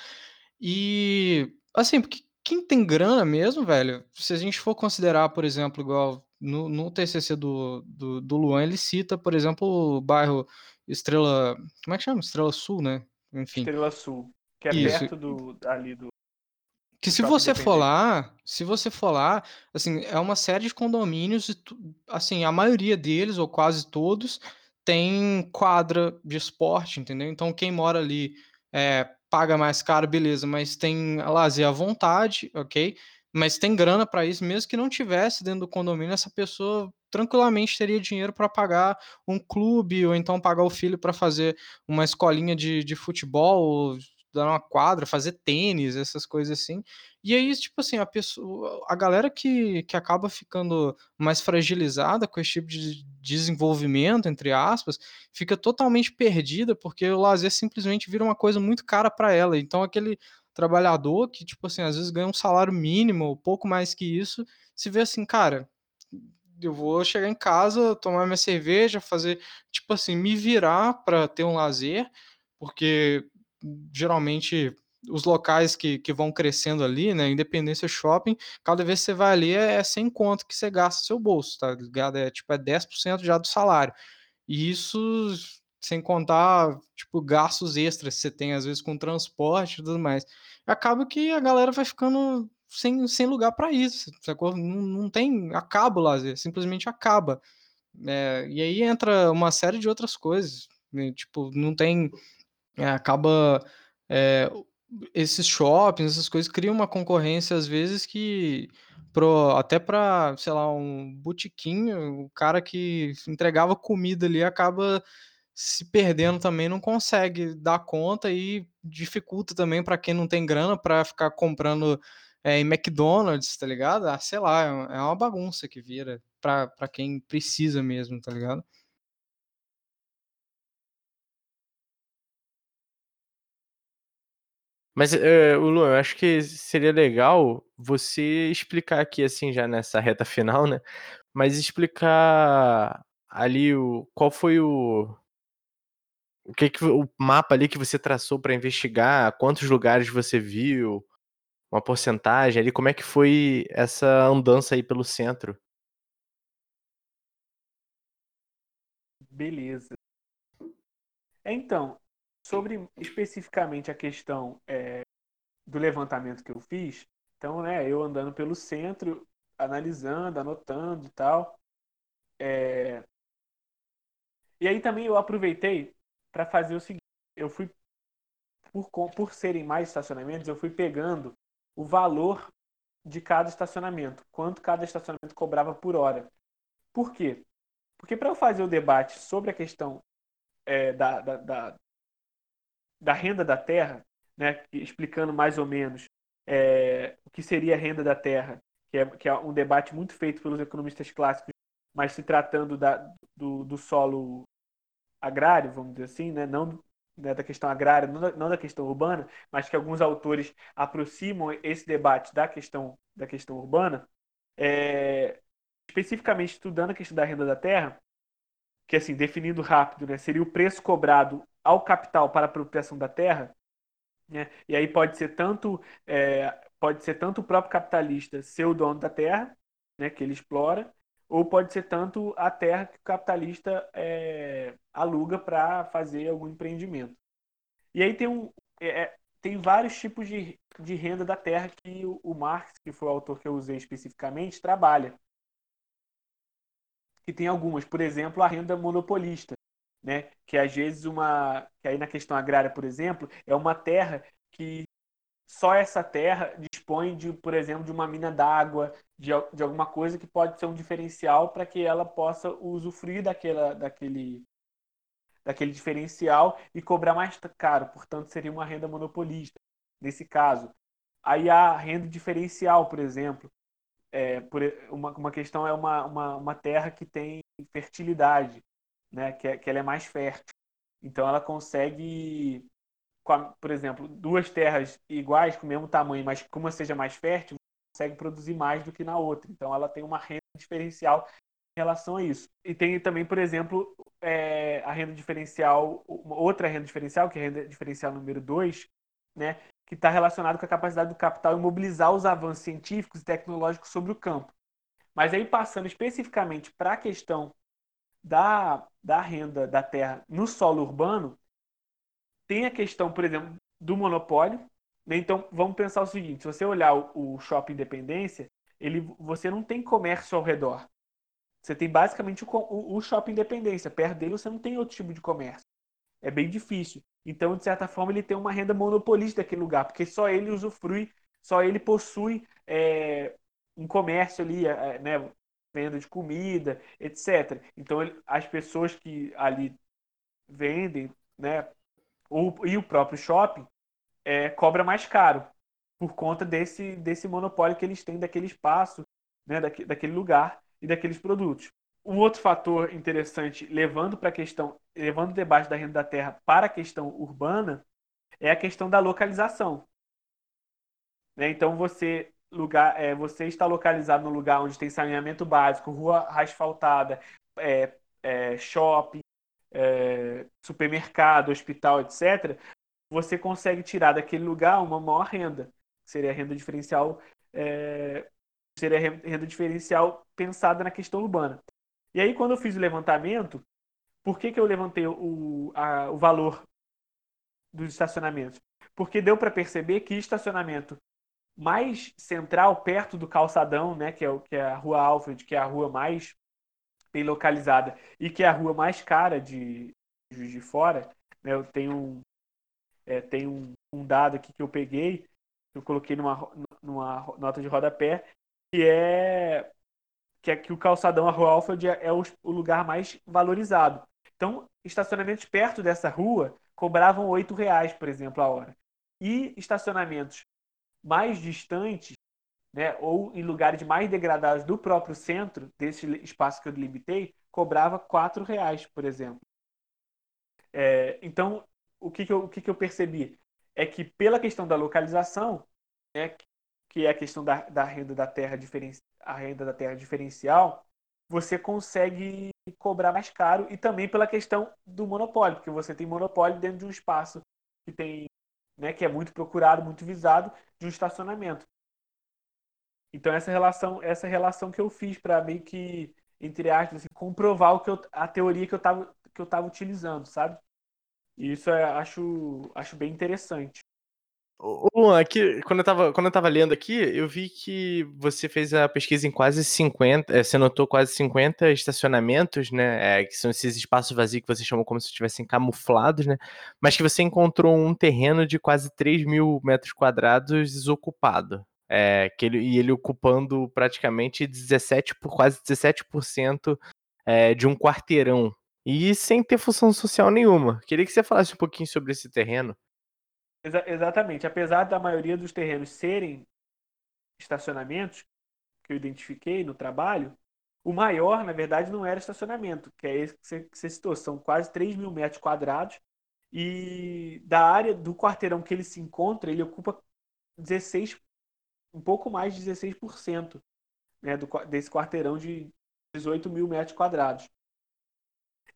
E assim, porque quem tem grana mesmo, velho, se a gente for considerar, por exemplo, igual no, no TCC do, do, do Luan, ele cita, por exemplo, o bairro Estrela. Como é que chama? Estrela Sul, né? Enfim. Estrela Sul. Que é Isso. perto do, ali do. Que se você for lá, se você for lá, assim, é uma série de condomínios e, assim, a maioria deles, ou quase todos, tem quadra de esporte, entendeu? Então, quem mora ali é, paga mais caro, beleza, mas tem lazer à vontade, ok? mas tem grana para isso, mesmo que não tivesse dentro do condomínio, essa pessoa tranquilamente teria dinheiro para pagar um clube ou então pagar o filho para fazer uma escolinha de, de futebol, dar uma quadra, fazer tênis, essas coisas assim. E aí, tipo assim, a pessoa, a galera que, que acaba ficando mais fragilizada com esse tipo de desenvolvimento, entre aspas, fica totalmente perdida porque o lazer simplesmente vira uma coisa muito cara para ela. Então, aquele trabalhador que, tipo assim, às vezes ganha um salário mínimo, ou pouco mais que isso, se vê assim, cara, eu vou chegar em casa, tomar minha cerveja, fazer, tipo assim, me virar para ter um lazer, porque geralmente os locais que, que vão crescendo ali, né, Independência Shopping, cada vez que você vai ali é, é sem conto que você gasta seu bolso, tá ligado? É tipo, é 10% já do salário. E isso sem contar, tipo, gastos extras que você tem, às vezes, com transporte e tudo mais. Acaba que a galera vai ficando sem, sem lugar para isso, sacou? Não, não tem, acaba o lazer, simplesmente acaba. É, e aí entra uma série de outras coisas, né? tipo, não tem, é, acaba, é, esses shoppings, essas coisas criam uma concorrência às vezes que pro, até para, sei lá, um botiquinho, o cara que entregava comida ali acaba se perdendo também, não consegue dar conta e dificulta também para quem não tem grana para ficar comprando é, em McDonald's, tá ligado? Ah, sei lá, é uma bagunça que vira pra quem precisa mesmo, tá ligado? Mas, uh, Lu, eu acho que seria legal você explicar aqui, assim, já nessa reta final, né? Mas explicar ali o qual foi o o que, que o mapa ali que você traçou para investigar, quantos lugares você viu, uma porcentagem ali, como é que foi essa andança aí pelo centro? Beleza. Então, sobre especificamente a questão é, do levantamento que eu fiz, então, né, eu andando pelo centro, analisando, anotando e tal. É... E aí também eu aproveitei para fazer o seguinte: eu fui, por, por serem mais estacionamentos, eu fui pegando o valor de cada estacionamento, quanto cada estacionamento cobrava por hora. Por quê? Porque para eu fazer o debate sobre a questão é, da, da, da, da, renda da terra, né, explicando mais ou menos é, o que seria a renda da terra, que é, que é um debate muito feito pelos economistas clássicos, mas se tratando da, do, do solo agrário, vamos dizer assim, né, não né, da questão agrária, não da, não da, questão urbana, mas que alguns autores aproximam esse debate da questão da questão urbana, é, especificamente estudando a questão da renda da terra, que assim, definindo rápido, né, seria o preço cobrado ao capital para a apropriação da terra, né, e aí pode ser tanto é, pode ser tanto o próprio capitalista ser o dono da terra, né, que ele explora, ou pode ser tanto a terra que o capitalista é, aluga para fazer algum empreendimento. E aí tem, um, é, é, tem vários tipos de, de renda da terra que o, o Marx, que foi o autor que eu usei especificamente, trabalha. Que tem algumas, por exemplo, a renda monopolista, né? que às vezes uma. que aí na questão agrária, por exemplo, é uma terra que só essa terra dispõe de, por exemplo, de uma mina d'água, de, de alguma coisa que pode ser um diferencial para que ela possa usufruir daquela, daquele, daquele diferencial e cobrar mais caro. Portanto, seria uma renda monopolista, nesse caso. Aí a renda diferencial, por exemplo, é, por, uma, uma questão é uma, uma, uma terra que tem fertilidade, né, que, é, que ela é mais fértil. Então ela consegue por exemplo, duas terras iguais, com o mesmo tamanho, mas que uma seja mais fértil, consegue produzir mais do que na outra. Então, ela tem uma renda diferencial em relação a isso. E tem também, por exemplo, é, a renda diferencial, outra renda diferencial, que é a renda diferencial número 2, né, que está relacionado com a capacidade do capital em mobilizar os avanços científicos e tecnológicos sobre o campo. Mas aí, passando especificamente para a questão da, da renda da terra no solo urbano, tem a questão, por exemplo, do monopólio. Né? Então, vamos pensar o seguinte: se você olhar o, o shopping Independência, ele, você não tem comércio ao redor. Você tem basicamente o, o, o shopping Independência. Perto dele você não tem outro tipo de comércio. É bem difícil. Então, de certa forma, ele tem uma renda monopolista daquele lugar, porque só ele usufrui, só ele possui é, um comércio ali, é, né, venda de comida, etc. Então, ele, as pessoas que ali vendem, né, o, e o próprio shopping é, cobra mais caro por conta desse, desse monopólio que eles têm daquele espaço, né, daque, daquele lugar e daqueles produtos. Um outro fator interessante, levando para a questão, levando o debate da renda da terra para a questão urbana, é a questão da localização. Né? Então você lugar, é, você está localizado no lugar onde tem saneamento básico, rua asfaltada, é, é, shopping, é, supermercado, hospital, etc., você consegue tirar daquele lugar uma maior renda. Seria a renda diferencial, é, seria a renda diferencial pensada na questão urbana. E aí, quando eu fiz o levantamento, Por que, que eu levantei o, a, o valor dos estacionamentos? Porque deu para perceber que estacionamento mais central, perto do calçadão, né, que é, o, que é a rua Alfred, que é a rua mais bem localizada e que é a rua mais cara de Juiz de Fora, né, eu tenho, é, tenho um, um, dado aqui que eu peguei, eu coloquei numa, numa nota de rodapé, que é que é que o calçadão, a rua Alfred, é, é o, o lugar mais valorizado. Então, estacionamentos perto dessa rua cobravam R$ reais, por exemplo, a hora. E estacionamentos mais distantes, né, ou em lugares mais degradados do próprio centro, desse espaço que eu limitei, cobrava R$ reais, por exemplo. É, então, o, que, que, eu, o que, que eu percebi? É que pela questão da localização, né, que é a questão da, da renda da terra a renda da terra diferencial, você consegue cobrar mais caro e também pela questão do monopólio, porque você tem monopólio dentro de um espaço que tem, né, que é muito procurado, muito visado, de um estacionamento. Então essa relação, essa relação que eu fiz para meio que entre aspas assim, comprovar o que eu, a teoria que eu estava que eu estava utilizando, sabe? E isso é, acho acho bem interessante. Ô, Luan, aqui, quando eu, tava, quando eu tava lendo aqui, eu vi que você fez a pesquisa em quase 50, é, você notou quase 50 estacionamentos, né? É, que são esses espaços vazios que você chamou como se estivessem camuflados, né? Mas que você encontrou um terreno de quase 3 mil metros quadrados desocupado. É, que ele, e ele ocupando praticamente 17 por quase 17% é, de um quarteirão. E sem ter função social nenhuma. Queria que você falasse um pouquinho sobre esse terreno. Exa exatamente. Apesar da maioria dos terrenos serem estacionamentos, que eu identifiquei no trabalho, o maior, na verdade, não era estacionamento, que é esse que você, que você citou, são quase 3 mil metros quadrados. E da área do quarteirão que ele se encontra, ele ocupa 16, um pouco mais de 16% né, do, desse quarteirão de 18 mil metros quadrados.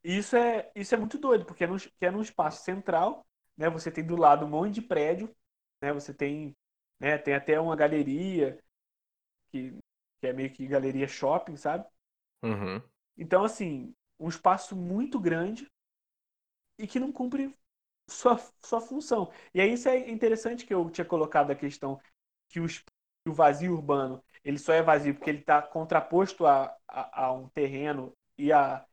Isso é, isso é muito doido, porque é num, é num espaço central né? Você tem do lado um monte de prédio, né? Você tem, né? Tem até uma galeria que, que é meio que galeria shopping, sabe? Uhum. Então, assim, um espaço muito grande e que não cumpre sua, sua função. E aí isso é interessante que eu tinha colocado a questão que, os, que o vazio urbano ele só é vazio porque ele está contraposto a, a, a, um terreno e a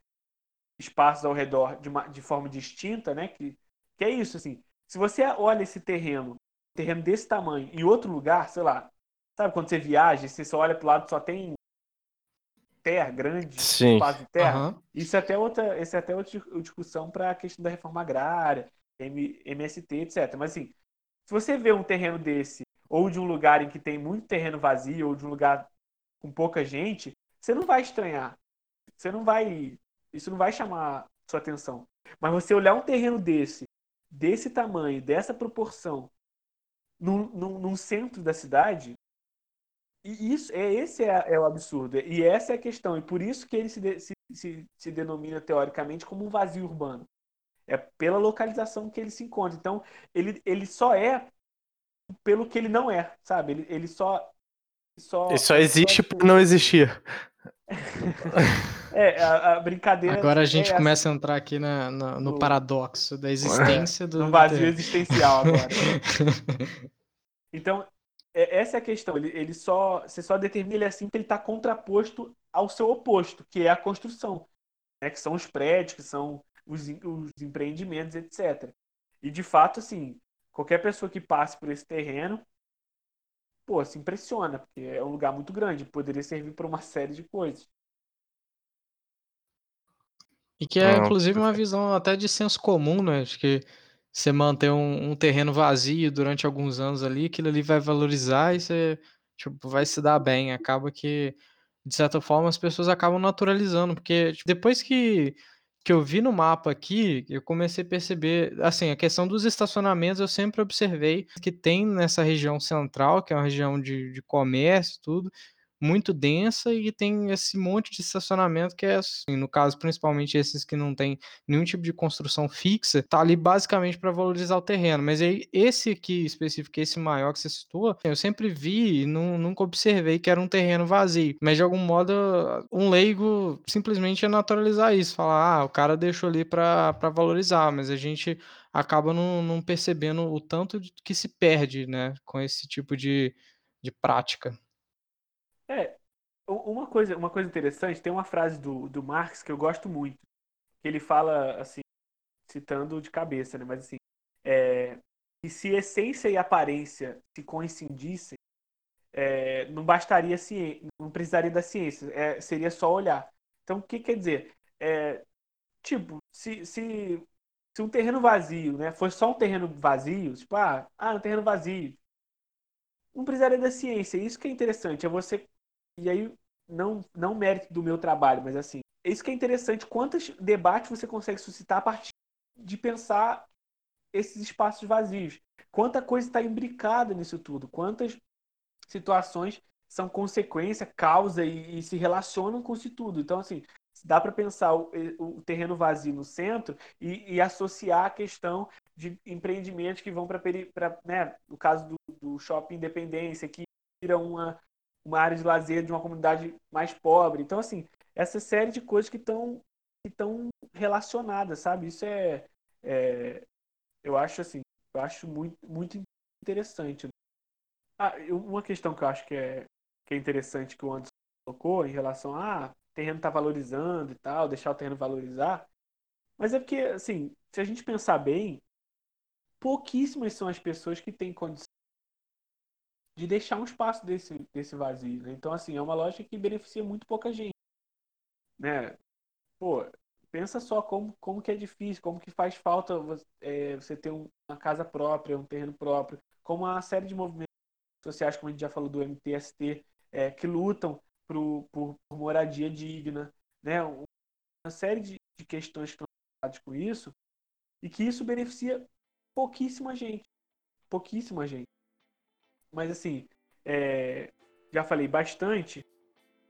espaços ao redor de, uma, de forma distinta, né? Que que é isso, assim. Se você olha esse terreno, terreno desse tamanho, em outro lugar, sei lá, sabe quando você viaja, você só olha pro lado só tem terra grande, Sim. espaço de terra. Uhum. Isso é até outra, isso é até outra discussão para a questão da reforma agrária, MST, etc. Mas assim, se você vê um terreno desse ou de um lugar em que tem muito terreno vazio ou de um lugar com pouca gente, você não vai estranhar. Você não vai, isso não vai chamar sua atenção. Mas você olhar um terreno desse desse tamanho, dessa proporção, num, num, num centro da cidade, e isso, é, esse é, é, o absurdo. E essa é a questão. E por isso que ele se, se, se, se denomina teoricamente como um vazio urbano. É pela localização que ele se encontra. Então, ele, ele só é pelo que ele não é, sabe? Ele, ele só. Só, ele só existe só... por não existir. É, a, a, brincadeira. Agora a gente é começa a entrar aqui na, na no, no, paradoxo da existência do. No vazio existencial agora. então, é, essa é a questão. Ele, ele só. Você só determina ele assim que ele está contraposto ao seu oposto, que é a construção. Né, que são os prédios, que são os, os empreendimentos, etc. E de fato, assim, qualquer pessoa que passe por esse terreno, pô, se impressiona, porque é um lugar muito grande, poderia servir para uma série de coisas. E que é, inclusive, uma visão até de senso comum, né? Acho que você manter um, um, terreno vazio durante alguns anos ali, aquilo ali vai valorizar e você tipo, vai se dar bem. Acaba que, de certa forma, as pessoas acabam naturalizando, porque tipo, depois que, que eu vi no mapa aqui, eu comecei a perceber, assim, a questão dos estacionamentos eu sempre observei que tem nessa região central, que é uma região de, de comércio tudo, muito densa e tem esse monte de estacionamento que é, assim, no caso, principalmente esses que não tem nenhum tipo de construção fixa, tá ali basicamente para valorizar o terreno. Mas aí, esse aqui específico, esse maior que você citou, eu sempre vi e não, nunca observei que era um terreno vazio. Mas de algum modo, um leigo simplesmente ia naturalizar isso, falar, ah, o cara deixou ali para valorizar, mas a gente acaba não, não percebendo o tanto que se perde, né, com esse tipo de, de prática. É, uma coisa, uma coisa interessante, tem uma frase do, do Marx que eu gosto muito, que ele fala assim, citando de cabeça, né? Mas assim, é, que se essência e aparência se coincidissem, é, não bastaria ciência, não precisaria da ciência, é, seria só olhar. Então, o que quer dizer? É, tipo, se, se, se um terreno vazio, né, fosse só um terreno vazio, tipo, ah, ah um terreno vazio, não precisaria da ciência. Isso que é interessante, é você e aí não não mérito do meu trabalho, mas assim, isso que é interessante, quantos debates você consegue suscitar a partir de pensar esses espaços vazios. Quanta coisa está imbricada nisso tudo, quantas situações são consequência, causa e, e se relacionam com isso tudo. Então, assim, dá para pensar o, o, terreno vazio no centro e, e, associar a questão de empreendimentos que vão para, né, no caso do, do shopping Independência, que vira uma, uma área de lazer de uma comunidade mais pobre. Então, assim, essa série de coisas que estão que estão relacionadas, sabe? Isso é, é, eu acho assim, eu acho muito muito interessante. Ah, uma questão que eu acho que é que é interessante que o Anderson colocou em relação a ah, terreno está valorizando e tal, deixar o terreno valorizar. Mas é porque, assim, se a gente pensar bem, pouquíssimas são as pessoas que têm condição de deixar um espaço desse, desse vazio. Né? Então, assim, é uma loja que beneficia muito pouca gente. Né? Pô, pensa só como, como que é difícil, como que faz falta é, você ter um, uma casa própria, um terreno próprio, como uma série de movimentos sociais, como a gente já falou do MTST, é, que lutam por, por, por, moradia digna, né? uma série de, de questões que estão relacionadas com isso, e que isso beneficia pouquíssima gente. Pouquíssima gente. Mas assim, é, já falei bastante.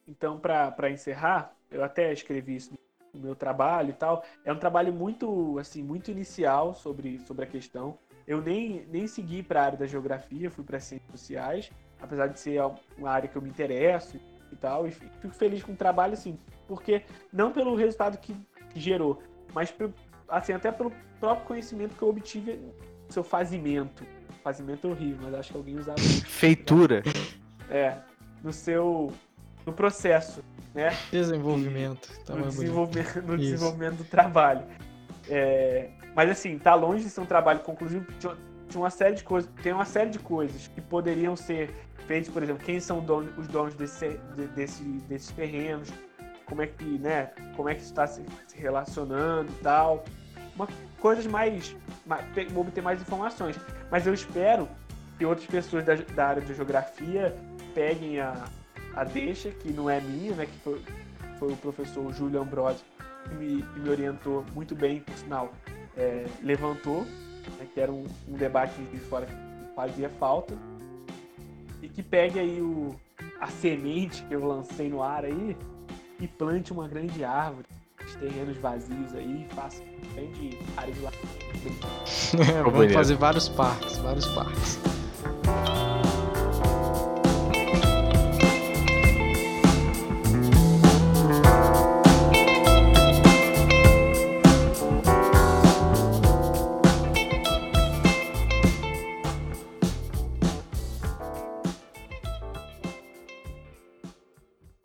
Então, para encerrar, eu até escrevi isso no meu trabalho e tal. É um trabalho muito, assim, muito inicial sobre, sobre a questão. Eu nem, nem segui para a área da geografia, fui para ciências sociais, apesar de ser uma área que eu me interesso e tal. E fico feliz com o trabalho, assim, porque não pelo resultado que, gerou, mas assim, até pelo próprio conhecimento que eu obtive seu fazimento fazimento horrível, mas acho que alguém usava. Feitura. É, no seu. no processo, né? Desenvolvimento. Tá no, desenvolvimento, no desenvolvimento do trabalho. É, mas assim, tá longe de ser um trabalho conclusivo. Tinha, tinha uma série de coisas, tem uma série de coisas que poderiam ser feitas, por exemplo, quem são donos, os donos desse, desse, desses terrenos, como é que, né, como é que está se, se relacionando e tal. Uma, coisas mais, mais obter mais informações. Mas eu espero que outras pessoas da, da área de geografia peguem a, a deixa, que não é minha, né? Que foi, foi o professor Júlio Ambrosio que me, que me orientou muito bem, por sinal, é, levantou, né, que era um, um debate de fora que fazia falta, e que pegue aí o, a semente que eu lancei no ar aí e plante uma grande árvore terrenos vazios aí, faça grande área de lazer. Vamos fazer vários parques, vários parques.